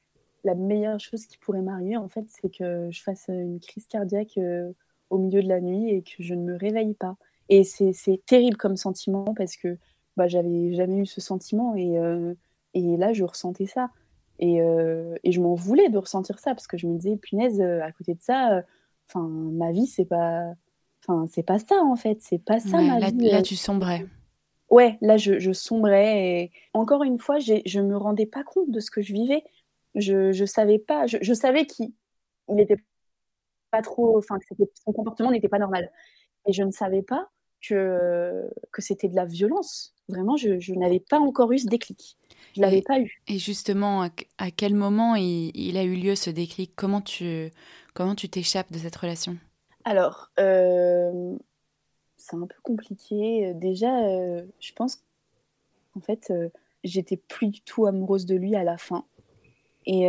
Speaker 2: la meilleure chose qui pourrait m'arriver, en fait, c'est que je fasse une crise cardiaque euh, au milieu de la nuit et que je ne me réveille pas. Et c'est c'est terrible comme sentiment parce que bah, j'avais jamais eu ce sentiment et, euh, et là, je ressentais ça. Et, euh, et je m'en voulais de ressentir ça parce que je me disais, punaise, euh, à côté de ça, euh, enfin, ma vie, c'est pas, enfin, c'est pas ça en fait, c'est pas ça
Speaker 1: ouais,
Speaker 2: ma
Speaker 1: là,
Speaker 2: vie.
Speaker 1: là, tu sombrais.
Speaker 2: Ouais, là, je, je sombrais et encore une fois, je me rendais pas compte de ce que je vivais. Je, je savais pas, je, je savais qu'il il était pas trop, enfin, que son comportement n'était pas normal. Et je ne savais pas que, que c'était de la violence. Vraiment, je, je n'avais pas encore eu ce déclic. Je l'avais pas eu.
Speaker 1: Et justement, à, à quel moment il, il a eu lieu ce déclic? Comment tu comment tu t'échappes de cette relation?
Speaker 2: Alors, euh, c'est un peu compliqué. Déjà, euh, je pense qu'en fait, euh, j'étais plus du tout amoureuse de lui à la fin. Et,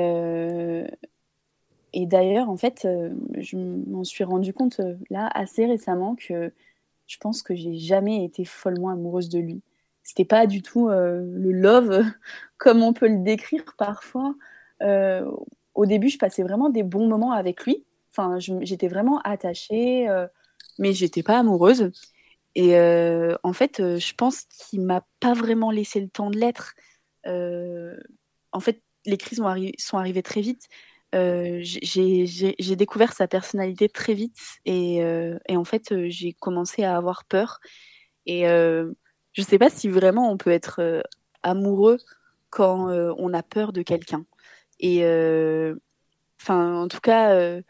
Speaker 2: et d'ailleurs, en fait, je m'en suis rendu compte là assez récemment que je pense que j'ai jamais été follement amoureuse de lui. C'était pas du tout euh, le love comme on peut le décrire parfois. Euh, au début, je passais vraiment des bons moments avec lui. Enfin, j'étais vraiment attachée, euh, mais j'étais pas amoureuse. Et euh, en fait, je pense qu'il m'a pas vraiment laissé le temps de l'être. En fait, les crises sont, arri- sont arrivées très vite. J'ai découvert sa personnalité très vite et, en fait, j'ai commencé à avoir peur. Et je sais pas si vraiment on peut être euh, amoureux quand euh, on a peur de quelqu'un. Et euh, enfin, en tout cas,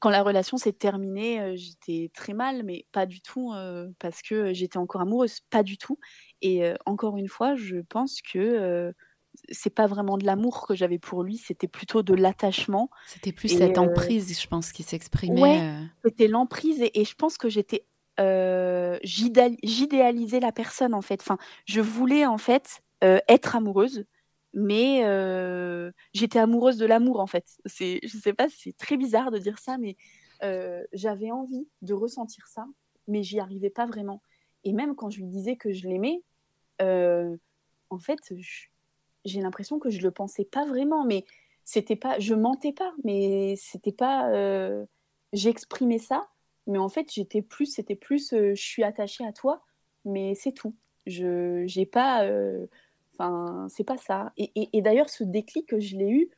Speaker 2: quand la relation s'est terminée, j'étais très mal, mais pas du tout parce que j'étais encore amoureuse, pas du tout. Et encore une fois, je pense que c'est pas vraiment de l'amour que j'avais pour lui, c'était plutôt de l'attachement.
Speaker 1: C'était plus
Speaker 2: Et,
Speaker 1: cette
Speaker 2: euh,
Speaker 1: emprise, je pense, qui s'exprimait.
Speaker 2: ouais. C'était l'emprise et, et je pense que j'étais j'idéalisais la personne en fait. Enfin, je voulais en fait être amoureuse, mais j'étais amoureuse de l'amour en fait. C'est, je sais pas, c'est très bizarre de dire ça, mais j'avais envie de ressentir ça, mais j'y arrivais pas vraiment. Et même quand je lui disais que je l'aimais, en fait, j'ai l'impression que je le pensais pas vraiment, mais c'était pas, je mentais pas, mais c'était pas, j'exprimais ça, mais en fait j'étais plus, c'était plus, je suis attachée à toi, mais c'est tout. Je, j'ai pas, enfin c'est pas ça. Et, d'ailleurs ce déclic je l'ai eu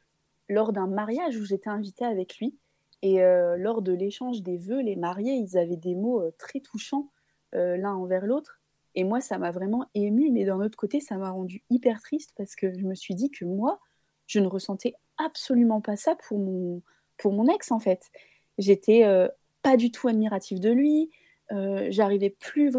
Speaker 2: lors d'un mariage où j'étais invitée avec lui. Et lors de l'échange des vœux, les mariés, ils avaient des mots très touchants l'un envers l'autre. Et moi, ça m'a vraiment émue, mais d'un autre côté, ça m'a rendu hyper triste parce que je me suis dit que moi, je ne ressentais absolument pas ça pour mon, pour mon ex, en fait. J'étais pas du tout admirative de lui, j'arrivais plus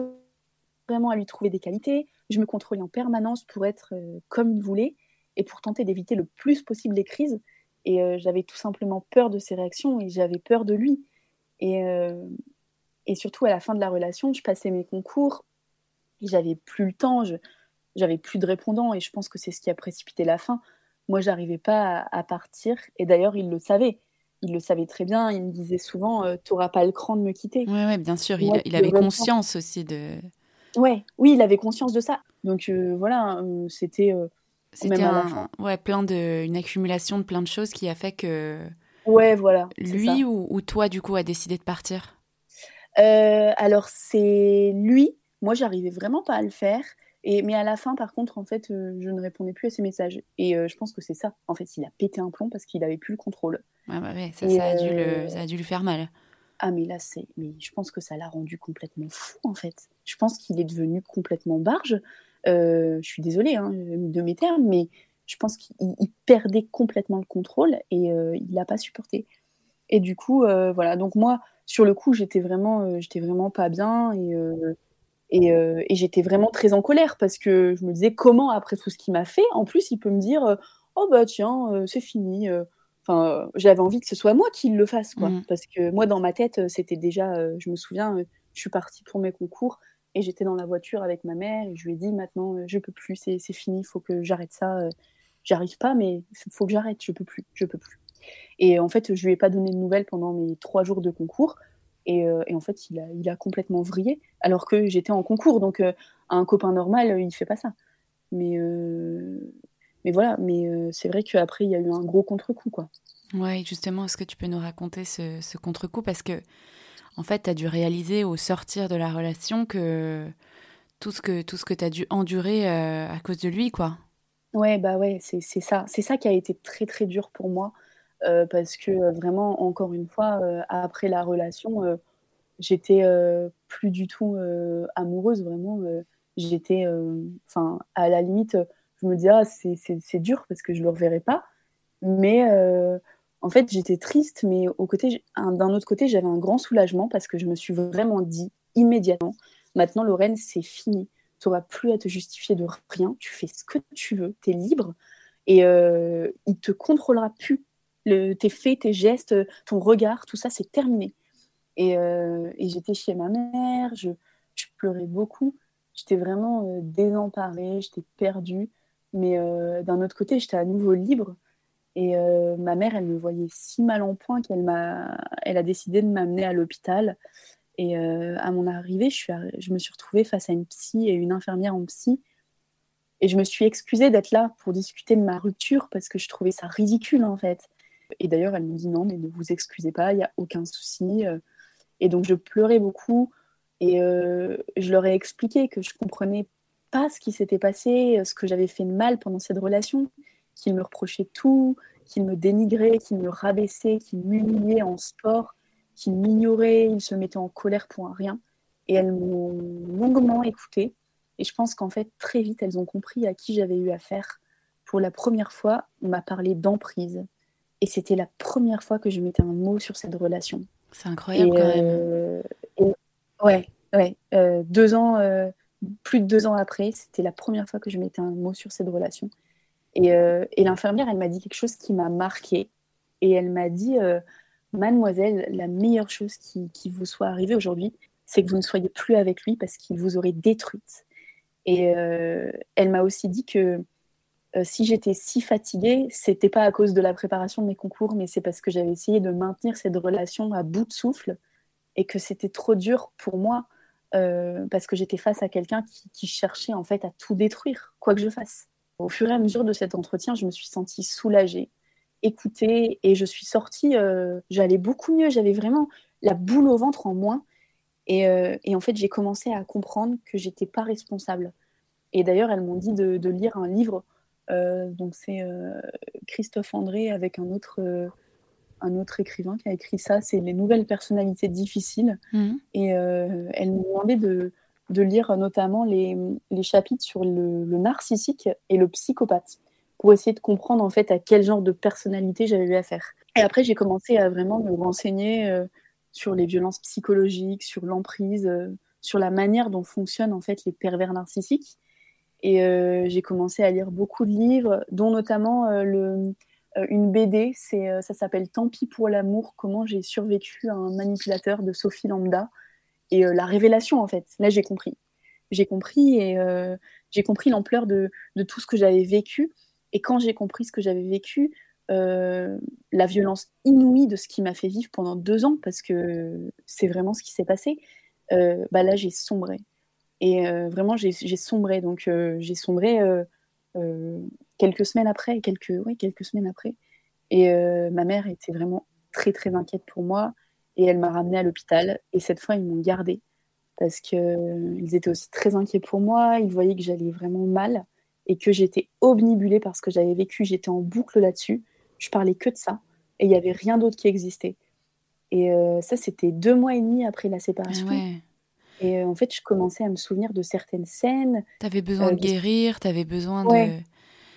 Speaker 2: vraiment à lui trouver des qualités, je me contrôlais en permanence pour être comme il voulait et pour tenter d'éviter le plus possible les crises. Et j'avais tout simplement peur de ses réactions et j'avais peur de lui. Et, et surtout, à la fin de la relation, je passais mes concours j'avais plus le temps, j'avais plus de répondants et je pense que c'est ce qui a précipité la fin. Moi, j'arrivais pas à, partir et d'ailleurs, il le savait. Il le savait très bien. Il me disait souvent tu euh, T'auras pas le cran de me quitter.
Speaker 1: Oui, ouais, bien sûr. il, avait conscience aussi de.
Speaker 2: Ouais, oui, il avait conscience de ça. Donc euh, voilà, euh, c'était.
Speaker 1: c'était un... ouais, plein de... une accumulation de plein de choses qui a fait que.
Speaker 2: Ouais, voilà.
Speaker 1: Lui ou, ou, toi, du coup, a décidé de partir?
Speaker 2: Alors, c'est lui moi, j'arrivais vraiment pas à le faire. Et, mais à la fin, par contre, en fait, euh, je ne répondais plus à ses messages. Et euh, je pense que c'est ça. En fait, il a pété un plomb parce qu'il avait plus le contrôle.
Speaker 1: Ouais, bah ouais, ça, ça, a dû le, euh, ça a dû lui faire mal.
Speaker 2: Ah, mais là, c'est. Mais je pense que ça l'a rendu complètement fou, en fait. Je pense qu'il est devenu complètement barge. je suis désolée hein, de mes termes, mais je pense qu'il perdait complètement le contrôle et il l'a pas supporté. Et du coup, voilà. Donc moi, sur le coup, j'étais vraiment, j'étais vraiment pas bien et euh, et, j'étais vraiment très en colère parce que je me disais comment, après tout ce qu'il m'a fait, en plus, il peut me dire euh, Oh bah tiens, euh, c'est fini. Enfin, j'avais envie que ce soit moi qui le fasse, quoi. Mmh. Parce que moi, dans ma tête, c'était déjà, je me souviens, je suis partie pour mes concours et j'étais dans la voiture avec ma mère et je lui ai dit Maintenant, je peux plus, c'est fini, il faut que j'arrête ça. J'arrive pas, mais il faut que j'arrête, je peux plus, je peux plus. Et en fait, je lui ai pas donné de nouvelles pendant mes trois jours de concours. Euh, et, en fait, il a, il a, complètement vrillé, alors que j'étais en concours. Donc, euh, un copain normal, il fait pas ça. Mais, euh, mais voilà, mais c'est vrai qu'après, il y a eu un gros contre-coup. quoi.
Speaker 1: Ouais, justement, est-ce que tu peux nous raconter ce, ce contre-coup? Parce que, en fait, tu as dû réaliser au sortir de la relation que tout ce que, tout ce que tu as dû endurer à cause de lui, quoi.
Speaker 2: Ouais, bah ouais, c'est ça. C'est ça qui a été très, très dur pour moi. Euh, parce que euh, vraiment, encore une fois, euh, après la relation, j'étais plus du tout amoureuse, vraiment. j'étais, enfin, à la limite, je me disais, ah, c'est dur parce que je le reverrai pas. Mais en fait, j'étais triste, mais d'un autre côté, j'avais un grand soulagement parce que je me suis vraiment dit immédiatement, maintenant, Lorraine, c'est fini. Tu n'auras plus à te justifier de rien. Tu fais ce que tu veux. Tu es libre. Et euh, il te contrôlera plus tes faits, tes gestes, ton regard, tout ça, c'est terminé. Et, euh, j'étais chez ma mère, je, pleurais beaucoup. J'étais vraiment euh, désemparée, j'étais perdue. Mais euh, d'un autre côté, j'étais à nouveau libre. Et ma mère, elle me voyait si mal en point qu'elle m'a, elle a décidé de m'amener à l'hôpital. Et à mon arrivée, je, je me suis retrouvée face à une psy et une infirmière en psy. Et je me suis excusée d'être là pour discuter de ma rupture parce que je trouvais ça ridicule en fait. Et d'ailleurs, elle me dit non, mais ne vous excusez pas, il n'y a aucun souci. Euh. Et donc, je pleurais beaucoup et euh, je leur ai expliqué que je comprenais pas ce qui s'était passé, ce que j'avais fait de mal pendant cette relation, qu'ils me reprochaient tout, qu'ils me dénigraient, qu'ils me rabaissaient, qu'ils m'humiliaient en sport, qu'ils m'ignoraient, ils se mettaient en colère pour rien. Et elles m'ont longuement écoutée. Et je pense qu'en fait, très vite, elles ont compris à qui j'avais eu affaire. Pour la première fois, on m'a parlé d'emprise, et c'était la première fois que je mettais un mot sur cette relation.
Speaker 1: C'est incroyable quand même. Euh,
Speaker 2: ouais, ouais. Euh, deux ans, euh, plus de deux ans après, c'était la première fois que je mettais un mot sur cette relation. Et, et l'infirmière, elle m'a dit quelque chose qui m'a marqué. Et elle m'a dit, mademoiselle, la meilleure chose qui, qui vous soit arrivée aujourd'hui, c'est que vous ne soyez plus avec lui parce qu'il vous aurait détruite. Et euh, elle m'a aussi dit que euh, si j'étais si fatiguée, c'était pas à cause de la préparation de mes concours, mais c'est parce que j'avais essayé de maintenir cette relation à bout de souffle et que c'était trop dur pour moi euh, parce que j'étais face à quelqu'un qui, cherchait en fait à tout détruire, quoi que je fasse. Au fur et à mesure de cet entretien, je me suis sentie soulagée, écoutée et je suis sortie. Euh, j'allais beaucoup mieux, j'avais vraiment la boule au ventre en moins. Et, et en fait, j'ai commencé à comprendre que j'étais pas responsable. Et d'ailleurs, elles m'ont dit de, lire un livre. Euh, donc c'est Christophe André avec un autre un autre écrivain qui a écrit ça, c'est Les nouvelles personnalités difficiles. Mmh. Et euh, elle me demandait de, de, lire notamment les, les chapitres sur le, le, narcissique et le psychopathe pour essayer de comprendre en fait à quel genre de personnalité j'avais eu affaire. Et après, j'ai commencé à vraiment me renseigner euh, sur les violences psychologiques, sur l'emprise, euh, sur la manière dont fonctionnent en fait les pervers narcissiques. Et euh, j'ai commencé à lire beaucoup de livres, dont notamment euh, euh, une BD, ça s'appelle Tant pis pour l'amour, comment j'ai survécu à un manipulateur de Sophie Lambda. Et la révélation, en fait, là j'ai compris. J'ai compris et j'ai compris l'ampleur de, tout ce que j'avais vécu. Et quand j'ai compris ce que j'avais vécu, la violence inouïe de ce qui m'a fait vivre pendant deux ans, parce que c'est vraiment ce qui s'est passé, bah là j'ai sombré. Et euh, vraiment j'ai sombré. Donc j'ai sombré quelques semaines après, quelques, ouais, quelques semaines après. Et euh, ma mère était vraiment très très inquiète pour moi et elle m'a ramenée à l'hôpital. Et cette fois, ils m'ont gardée parce qu'ils euh, étaient aussi très inquiets pour moi. Ils voyaient que j'allais vraiment mal et que j'étais obnibulée parce que j'avais vécu. J'étais en boucle là-dessus. Je parlais que de ça et il n'y avait rien d'autre qui existait. Et euh, ça, c'était deux mois et demi après la séparation. Ah et euh, en fait, je commençais à me souvenir de certaines scènes.
Speaker 1: Tu avais besoin de guérir, tu avais besoin ouais. de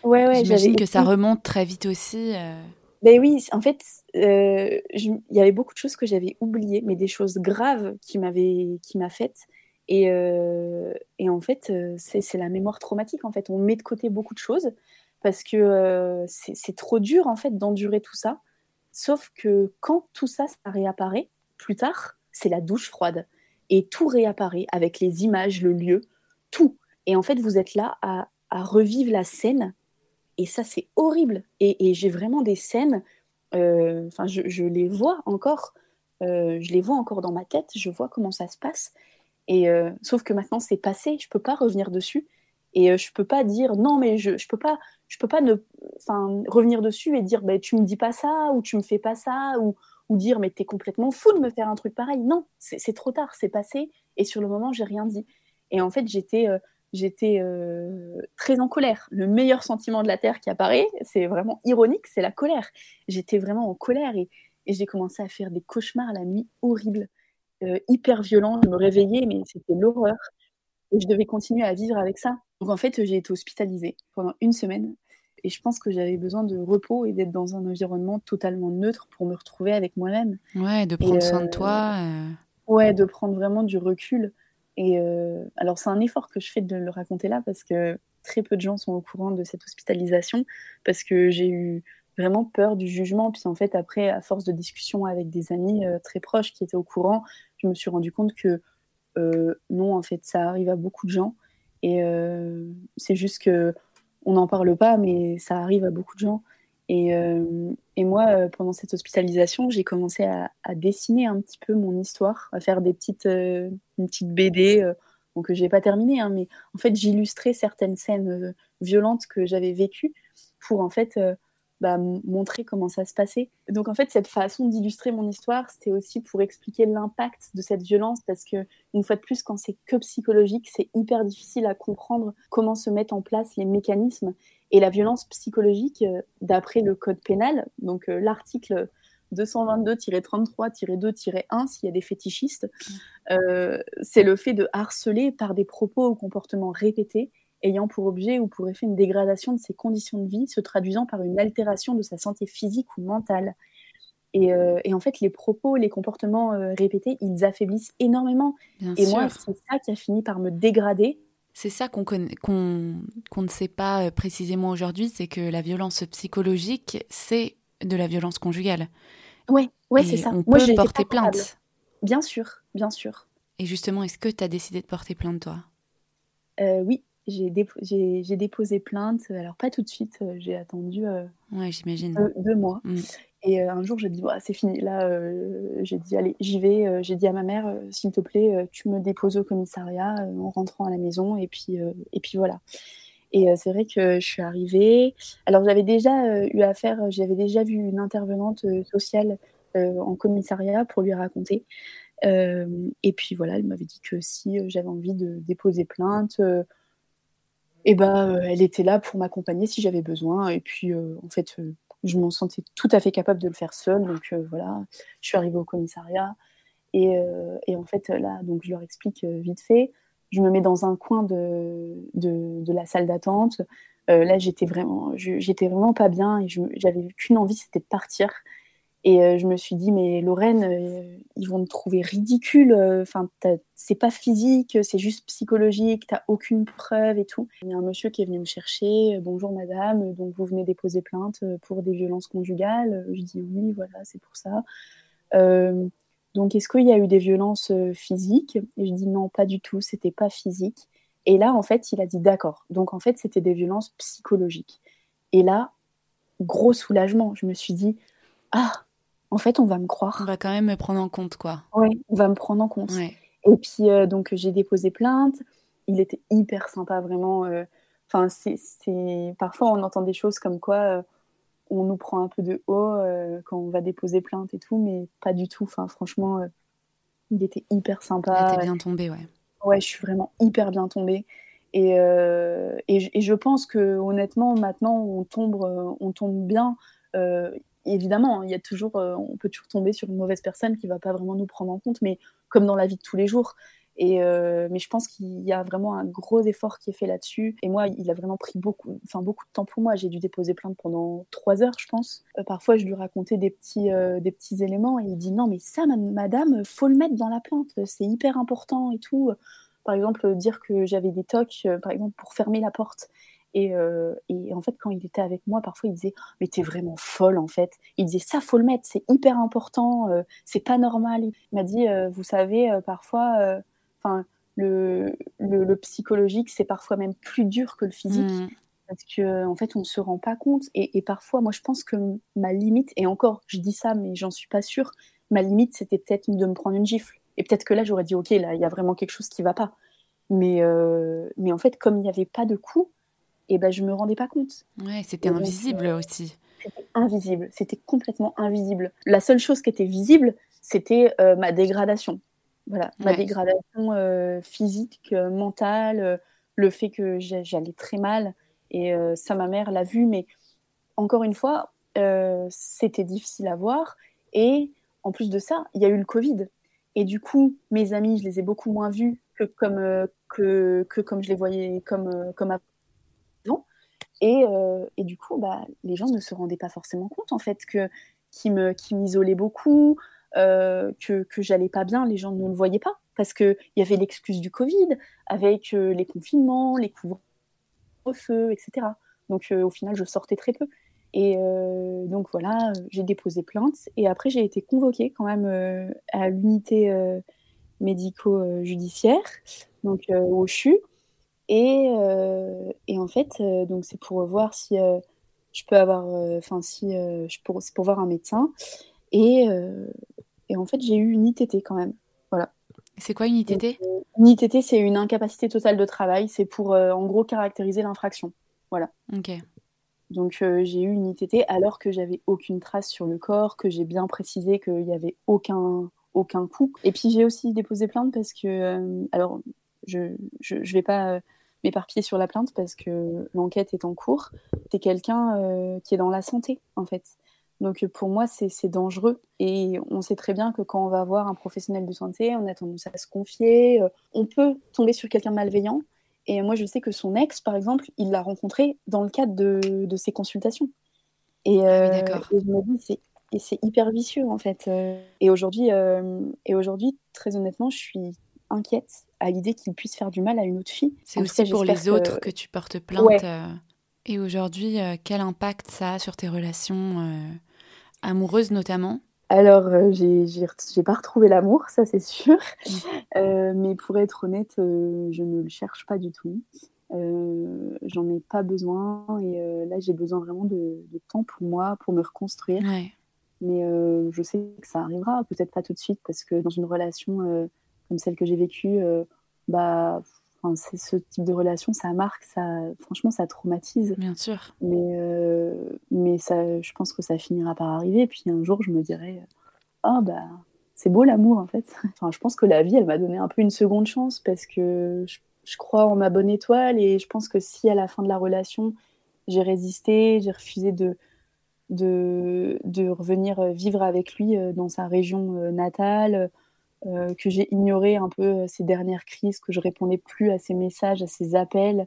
Speaker 1: Ouais, ouais, J'imagine que ça remonte très vite aussi. Euh...
Speaker 2: Ben oui, en fait, euh, il y avait beaucoup de choses que j'avais oubliées, mais des choses graves qui m'avaient, qui m'a faites. Et, euh, et, en fait, euh, c'est la mémoire traumatique. En fait, on met de côté beaucoup de choses parce que euh, c'est trop dur en fait d'endurer tout ça. Sauf que quand tout ça, ça réapparaît plus tard, c'est la douche froide et tout réapparaît avec les images, le lieu, tout. Et en fait, vous êtes là à, revivre la scène et ça, c'est horrible. Et, j'ai vraiment des scènes, euh, enfin, je, les vois encore, euh, je les vois encore dans ma tête, je vois comment ça se passe. Et euh, sauf que maintenant, c'est passé, je peux pas revenir dessus. Et je peux pas dire non, mais je, je peux pas, je peux pas ne, revenir dessus et dire bah, tu me dis pas ça ou tu me fais pas ça ou, ou dire mais t'es complètement fou de me faire un truc pareil. Non, c'est trop tard, c'est passé. Et sur le moment, j'ai rien dit. Et en fait, j'étais j'étais euh, très en colère. Le meilleur sentiment de la Terre qui apparaît, c'est vraiment ironique, c'est la colère. J'étais vraiment en colère et, et j'ai commencé à faire des cauchemars la nuit horribles, euh, hyper violents. Je me réveillais, mais c'était l'horreur. Et je devais continuer à vivre avec ça. Donc en fait, j'ai été hospitalisée pendant une semaine. Et je pense que j'avais besoin de repos et d'être dans un environnement totalement neutre pour me retrouver avec moi-même.
Speaker 1: Ouais, de prendre et, soin de toi. Euh...
Speaker 2: Ouais, de prendre vraiment du recul. Et euh, alors, c'est un effort que je fais de le raconter là parce que très peu de gens sont au courant de cette hospitalisation parce que j'ai eu vraiment peur du jugement. Puis en fait, après, à force de discussion avec des amis euh, très proches qui étaient au courant, je me suis rendu compte que euh, non, en fait, ça arrive à beaucoup de gens. Et euh, c'est juste que on n'en parle pas, mais ça arrive à beaucoup de gens. Et, euh, moi, euh, pendant cette hospitalisation, j'ai commencé à, dessiner un petit peu mon histoire, à faire des petites, euh, une petite BD, euh, donc je n'ai pas terminé, hein, mais en fait, j'illustrais certaines scènes violentes que j'avais vécues pour en fait bah, montrer comment ça se passait. Donc en fait, cette façon d'illustrer mon histoire, c'était aussi pour expliquer l'impact de cette violence, parce que une fois de plus, quand c'est que psychologique, c'est hyper difficile à comprendre comment se mettent en place les mécanismes. Et la violence psychologique, euh, d'après le code pénal, donc euh, l'article 222-33-2-1, s'il y a des fétichistes, euh, c'est le fait de harceler par des propos ou comportements répétés ayant pour objet ou pour effet une dégradation de ses conditions de vie, se traduisant par une altération de sa santé physique ou mentale. Et, euh, et en fait, les propos, les comportements euh, répétés, ils affaiblissent énormément.
Speaker 1: Bien
Speaker 2: et
Speaker 1: sûr.
Speaker 2: moi, c'est ça qui a fini par me dégrader.
Speaker 1: C'est ça qu'on qu qu'on qu ne sait pas euh, précisément aujourd'hui, c'est que la violence psychologique, c'est de la violence conjugale.
Speaker 2: Ouais, ouais, c'est ça.
Speaker 1: On
Speaker 2: moi,
Speaker 1: peut porter plainte.
Speaker 2: Bien sûr, bien sûr.
Speaker 1: Et justement, est-ce que tu as décidé de porter plainte, toi?
Speaker 2: Oui, j'ai, déposé plainte. Alors, pas tout de suite, j'ai attendu
Speaker 1: ouais, j'imagine.
Speaker 2: Deux, mois. Mmh. Et un jour, j'ai dit, bah, c'est fini. Là, j'ai dit, allez, j'y vais. j'ai dit à ma mère, s'il te plaît, tu me déposes au commissariat en rentrant à la maison. Et puis, et puis voilà. Et c'est vrai que je suis arrivée. Alors, j'avais déjà eu affaire, j'avais déjà vu une intervenante sociale en commissariat pour lui raconter. et puis voilà, elle m'avait dit que si j'avais envie de déposer plainte, et ben, elle était là pour m'accompagner si j'avais besoin. Et puis, en fait, je m'en sentais tout à fait capable de le faire seule. Donc voilà, je suis arrivée au commissariat. Et, en fait, là, donc je leur explique vite fait je me mets dans un coin de, de, la salle d'attente. Euh, là, j'étais vraiment, j'étais vraiment pas bien et j'avais qu'une envie, c'était de partir. Et euh, je me suis dit, mais Lorraine, euh, ils vont me trouver ridicule. Enfin, c'est pas physique, c'est juste psychologique. T'as aucune preuve et tout. Il y a un monsieur qui est venu me chercher. Bonjour madame, donc vous venez déposer plainte pour des violences conjugales. Je dis oui, voilà, c'est pour ça. Donc, est-ce qu'il y a eu des violences euh, physiques? Et je dis non, pas du tout, c'était pas physique. Et là, en fait, il a dit d'accord. Donc, en fait, c'était des violences psychologiques. Et là, gros soulagement. Je me suis dit, ah, en fait, on va me croire.
Speaker 1: On va quand même me prendre en compte, quoi.
Speaker 2: Oui, on va me prendre en compte. Et puis, euh, donc, j'ai déposé plainte. Il était hyper sympa, vraiment. Euh, enfin, c'est parfois, on entend des choses comme quoi on nous prend un peu de haut euh, quand on va déposer plainte et tout, mais pas du tout. Enfin, franchement, euh, il était hyper sympa.
Speaker 1: T'es bien tombée, ouais.
Speaker 2: Ouais, je suis vraiment hyper bien tombée. Et, euh, et, je pense que honnêtement, maintenant, on tombe, on tombe bien. Évidemment, il y a toujours, on peut toujours tomber sur une mauvaise personne qui va pas vraiment nous prendre en compte, mais comme dans la vie de tous les jours. Et euh, mais je pense qu'il y a vraiment un gros effort qui est fait là-dessus. Et moi, il a vraiment pris beaucoup, enfin beaucoup de temps pour moi. J'ai dû déposer plainte pendant trois heures, je pense. Euh, parfois, je lui racontais des petits, euh, des petits éléments et il dit non, mais ça, madame, faut le mettre dans la plainte. C'est hyper important et tout. Par exemple, dire que j'avais des tocs, par exemple, pour fermer la porte. Et, et, en fait, quand il était avec moi, parfois il disait Mais t'es vraiment folle en fait. Il disait Ça, faut le mettre, c'est hyper important, c'est pas normal. Il m'a dit Vous savez, parfois, Enfin, le, le, psychologique, c'est parfois même plus dur que le physique. Mm. Parce que en fait, on ne se rend pas compte. Et, parfois, moi, je pense que ma limite, et encore, je dis ça, mais j'en suis pas sûre, ma limite, c'était peut-être de me prendre une gifle. Et peut-être que là, j'aurais dit, OK, là, il y a vraiment quelque chose qui va pas. Mais, euh, mais en fait, comme il n'y avait pas de coup, et ben, je me rendais pas compte.
Speaker 1: Ouais, c'était invisible euh, aussi.
Speaker 2: C'était invisible, c'était complètement invisible. La seule chose qui était visible, c'était euh, ma dégradation. Voilà, ma dégradation euh, physique, euh, mentale, le fait que j'allais très mal. Et ça, ma mère l'a vu, mais encore une fois, c'était difficile à voir. Et en plus de ça, il y a eu le Covid. Et du coup, mes amis, je les ai beaucoup moins vus que comme, que, que comme je les voyais comme, comme. Et, et, du coup, bah, les gens ne se rendaient pas forcément compte, en fait, que, qui m'isolaient beaucoup, euh, que, que j'allais pas bien, les gens ne le voyaient pas parce qu'il y avait l'excuse du Covid avec euh, les confinements, les couvre-feux, etc. Donc euh, au final, je sortais très peu. Et donc voilà, j'ai déposé plainte et après j'ai été convoquée quand même à l'unité médico-judiciaire, donc au CHU. Et, et, en fait, donc c'est pour voir si je peux avoir, enfin si je pour, pour voir un médecin. Et, et en fait, j'ai eu une ITT quand même. Voilà.
Speaker 1: C'est quoi une ITT
Speaker 2: euh, Une ITT, c'est une incapacité totale de travail. C'est pour, euh, en gros, caractériser l'infraction. Voilà.
Speaker 1: Ok.
Speaker 2: Donc, euh, j'ai eu une ITT alors que j'avais aucune trace sur le corps, que j'ai bien précisé qu'il n'y avait aucun, aucun coup. Et puis, j'ai aussi déposé plainte parce que. alors, je ne vais pas m'éparpiller sur la plainte parce que l'enquête est en cours. C'est quelqu'un qui est dans la santé, en fait. Donc pour moi, c'est dangereux. Et on sait très bien que quand on va voir un professionnel de santé, on a tendance à se confier. Euh, on peut tomber sur quelqu'un malveillant. Et moi, je sais que son ex, par exemple, il l'a rencontré dans le cadre de, de ses consultations. Et,
Speaker 1: euh,
Speaker 2: et, je me dis, c'est hyper vicieux, en fait. Euh. Et aujourd'hui, et aujourd'hui, très honnêtement, je suis inquiète à l'idée qu'il puisse faire du mal à une autre fille.
Speaker 1: C'est aussi pour les autres que tu portes plainte. Et aujourd'hui, quel impact ça a sur tes relations amoureuse notamment?
Speaker 2: Alors, euh, j'ai pas retrouvé l'amour, ça c'est sûr. Euh, mais pour être honnête, euh, je ne le cherche pas du tout. J'en ai pas besoin et là, j'ai besoin vraiment de de temps pour moi, pour me reconstruire. Mais je sais que ça arrivera, peut-être pas tout de suite parce que dans une relation, comme celle que j'ai vécue, bah c'est ce type de relation, ça marque, ça, franchement, ça traumatise.
Speaker 1: Bien sûr.
Speaker 2: Mais, euh, mais ça, je pense que ça finira par arriver. Puis un jour, je me dirai, ah bah, c'est beau l'amour en fait. Enfin, je pense que la vie, elle m'a donné un peu une seconde chance parce que je, crois en ma bonne étoile et je pense que si à la fin de la relation, j'ai résisté, j'ai refusé de, de, de, revenir vivre avec lui euh, dans sa région euh, natale, euh, que j'ai ignoré un peu euh, ces dernières crises, que je répondais plus à ses messages, à ses appels,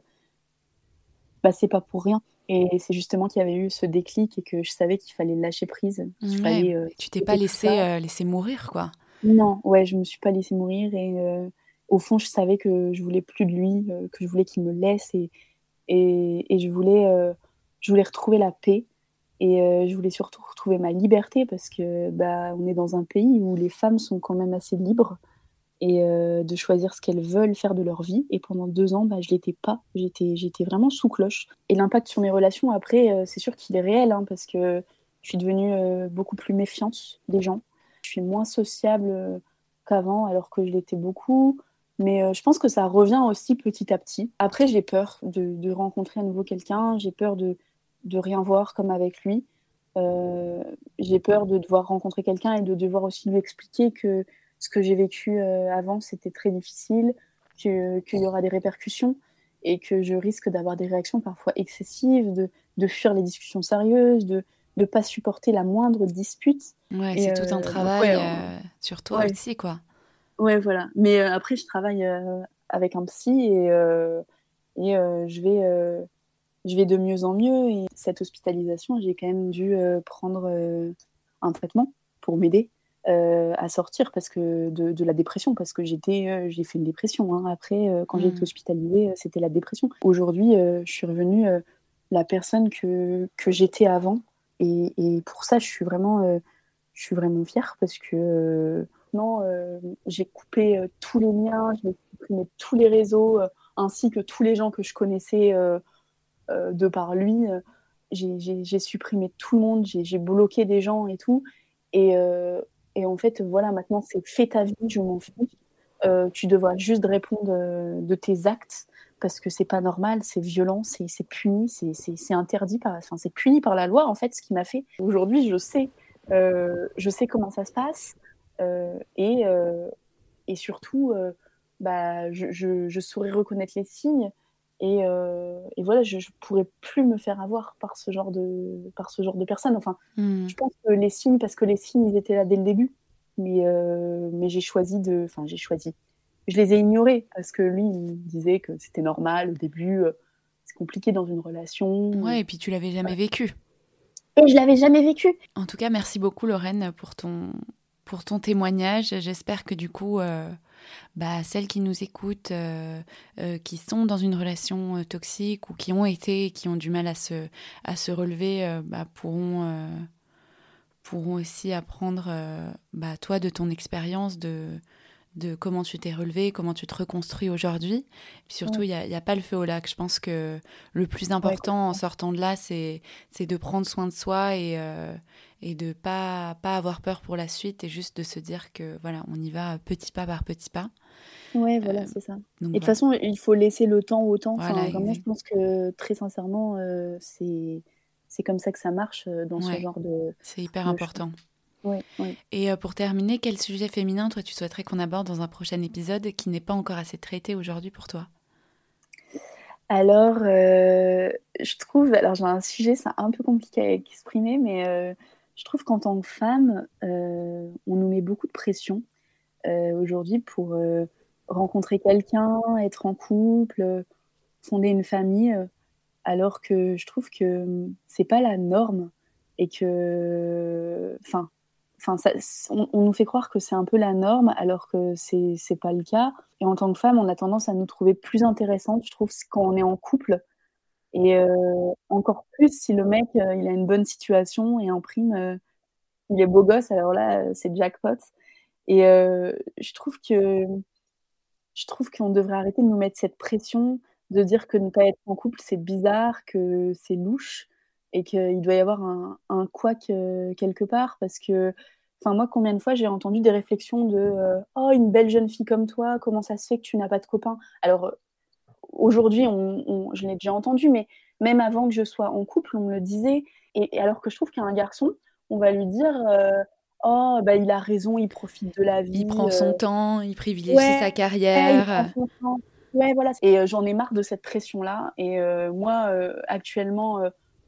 Speaker 2: bah, c'est pas pour rien. Et c'est justement qu'il y avait eu ce déclic et que je savais qu'il fallait lâcher prise.
Speaker 1: Euh, tu t'es pas laissé, laisser mourir, quoi.
Speaker 2: Non, ouais, je me suis pas laissé mourir et au fond, je savais que je voulais plus de lui, que je voulais qu'il me laisse et, et, et je voulais, je voulais retrouver la paix. Et euh, je voulais surtout retrouver ma liberté parce que bah, on est dans un pays où les femmes sont quand même assez libres et euh, de choisir ce qu'elles veulent faire de leur vie. Et pendant deux ans, bah, je l'étais pas. J'étais, j'étais vraiment sous cloche. Et l'impact sur mes relations, après, euh, c'est sûr qu'il est réel hein, parce que je suis devenue beaucoup plus méfiante des gens. Je suis moins sociable qu'avant alors que je l'étais beaucoup. Mais je pense que ça revient aussi petit à petit. Après, j'ai peur de, de rencontrer à nouveau quelqu'un. J'ai peur de de rien voir comme avec lui. Euh, j'ai peur de devoir rencontrer quelqu'un et de devoir aussi lui expliquer que ce que j'ai vécu euh, avant, c'était très difficile, qu'il y aura des répercussions et que je risque d'avoir des réactions parfois excessives, de, de fuir les discussions sérieuses, de ne pas supporter la moindre dispute.
Speaker 1: Ouais, c'est tout un euh, travail sur toi aussi, quoi.
Speaker 2: Ouais, voilà. Mais après, je travaille avec un psy et, et je vais je vais de mieux en mieux. Et cette hospitalisation, j'ai quand même dû euh, prendre euh, un traitement pour m'aider euh, à sortir parce que de, la dépression, parce que j'étais, j'ai fait une dépression. Hein. Après, quand j'ai été mmh. hospitalisée, c'était la dépression. Aujourd'hui, je suis revenue la personne que, que j'étais avant. Et, et, pour ça, je suis vraiment, je suis vraiment fière parce que non, j'ai coupé tous les liens, j'ai supprimé tous les réseaux, ainsi que tous les gens que je connaissais de par lui, euh, j'ai supprimé tout le monde, j'ai bloqué des gens et tout. Euh, et, en fait, voilà, maintenant, c'est fait ta vie, je m'en fiche. tu devras juste répondre de tes actes parce que c'est pas normal, c'est violent, c'est puni, c'est interdit par, enfin c'est puni par la loi en fait ce qui m'a fait. Aujourd'hui, je sais, je sais comment ça se passe et, et surtout, bah, je, je, je, saurais reconnaître les signes euh, et, voilà, je ne pourrais plus me faire avoir par ce genre de, par ce genre de personnes. Enfin, hmm. je pense que les signes, parce que les signes, ils étaient là dès le début. Mais, euh, mais j'ai choisi de. Enfin, j'ai choisi. Je les ai ignorés parce que lui, il disait que c'était normal au début. Euh, c'est compliqué dans une relation.
Speaker 1: Ouais, et puis tu l'avais jamais vécu.
Speaker 2: Et je l'avais jamais vécu.
Speaker 1: En tout cas, merci beaucoup, Lorraine, pour ton, pour ton témoignage. J'espère que du coup bah, celles qui nous écoutent, euh, euh, qui sont dans une relation euh, toxique ou qui ont été, qui ont du mal à se, à se relever, bah, pourront, pourront aussi apprendre, bah, toi, de ton expérience, de, de comment tu t'es relevé, comment tu te reconstruis aujourd'hui. surtout, il n'y a, a, pas le feu au lac. Je pense que le plus important en sortant de là, c'est de prendre soin de soi et, euh, et de pas, pas avoir peur pour la suite et juste de se dire que voilà, on y va petit pas par petit pas.
Speaker 2: Ouais, voilà, euh, c'est ça. et de toute façon, il faut laisser le temps au temps. Enfin, vraiment, je pense que très sincèrement, euh, c'est comme ça que ça marche dans ce genre de.
Speaker 1: C'est hyper important. Et euh, pour terminer, quel sujet féminin, toi, tu souhaiterais qu'on aborde dans un prochain épisode qui n'est pas encore assez traité aujourd'hui pour toi?
Speaker 2: Alors, euh, je trouve, alors j'ai un sujet, c'est un peu compliqué à exprimer, mais euh, je trouve qu'en tant que femme, on nous met beaucoup de pression aujourd'hui pour rencontrer quelqu'un, être en couple, fonder une famille, alors que je trouve que c'est pas la norme et que, enfin, on, nous fait croire que c'est un peu la norme, alors que c'est c'est pas le cas. Et en tant que femme, on a tendance à nous trouver plus intéressantes, je trouve, quand on est en couple. Et euh, encore plus si le mec, euh, il a une bonne situation et en prime, euh, il est beau gosse, alors là, c'est jackpot. Et je trouve que je trouve qu'on devrait arrêter de nous mettre cette pression de dire que ne pas être en couple, c'est bizarre, que c'est louche et qu'il doit y avoir un, un couac euh, quelque part parce que Enfin, moi, combien de fois j'ai entendu des réflexions de euh, Oh, une belle jeune fille comme toi, comment ça se fait que tu n'as pas de copain Alors, aujourd'hui, on, je l'ai déjà entendu, mais même avant que je sois en couple, on me le disait. Et, alors que je trouve qu'un garçon, on va lui dire euh, Oh, bah, il a raison, il profite de la vie.
Speaker 1: Il prend son temps, il privilégie sa carrière.
Speaker 2: Ouais, voilà. Et j'en ai marre de cette pression-là. Et moi, actuellement,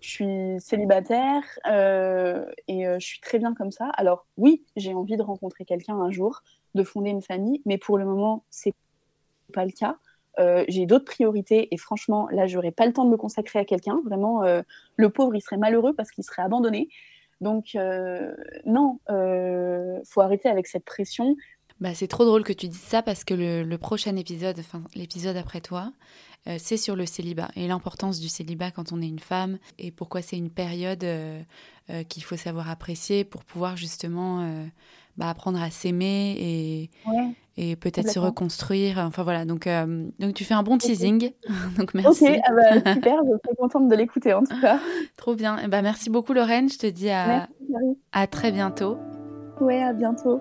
Speaker 2: je suis célibataire euh, et euh, je suis très bien comme ça. Alors oui, j'ai envie de rencontrer quelqu'un un jour, de fonder une famille, mais pour le moment, c'est pas le cas. Euh, j'ai d'autres priorités et franchement, là, j'aurais pas le temps de me consacrer à quelqu'un. Vraiment, le pauvre, il serait malheureux parce qu'il serait abandonné. Donc non, faut arrêter avec cette pression.
Speaker 1: Bah, c'est trop drôle que tu dises ça parce que le, prochain épisode, enfin l'épisode après toi, euh, c'est sur le célibat et l'importance du célibat quand on est une femme et pourquoi c'est une période euh, euh, qu'il faut savoir apprécier pour pouvoir justement bah, apprendre à s'aimer et, et peut-être se reconstruire. Enfin voilà, donc, donc tu fais un bon teasing. donc merci.
Speaker 2: Ok, ah bah, super, je suis contente de l'écouter en tout cas.
Speaker 1: Trop bien. Et eh bah, merci beaucoup Lorraine, je te dis à, à très bientôt.
Speaker 2: Ouais, à bientôt.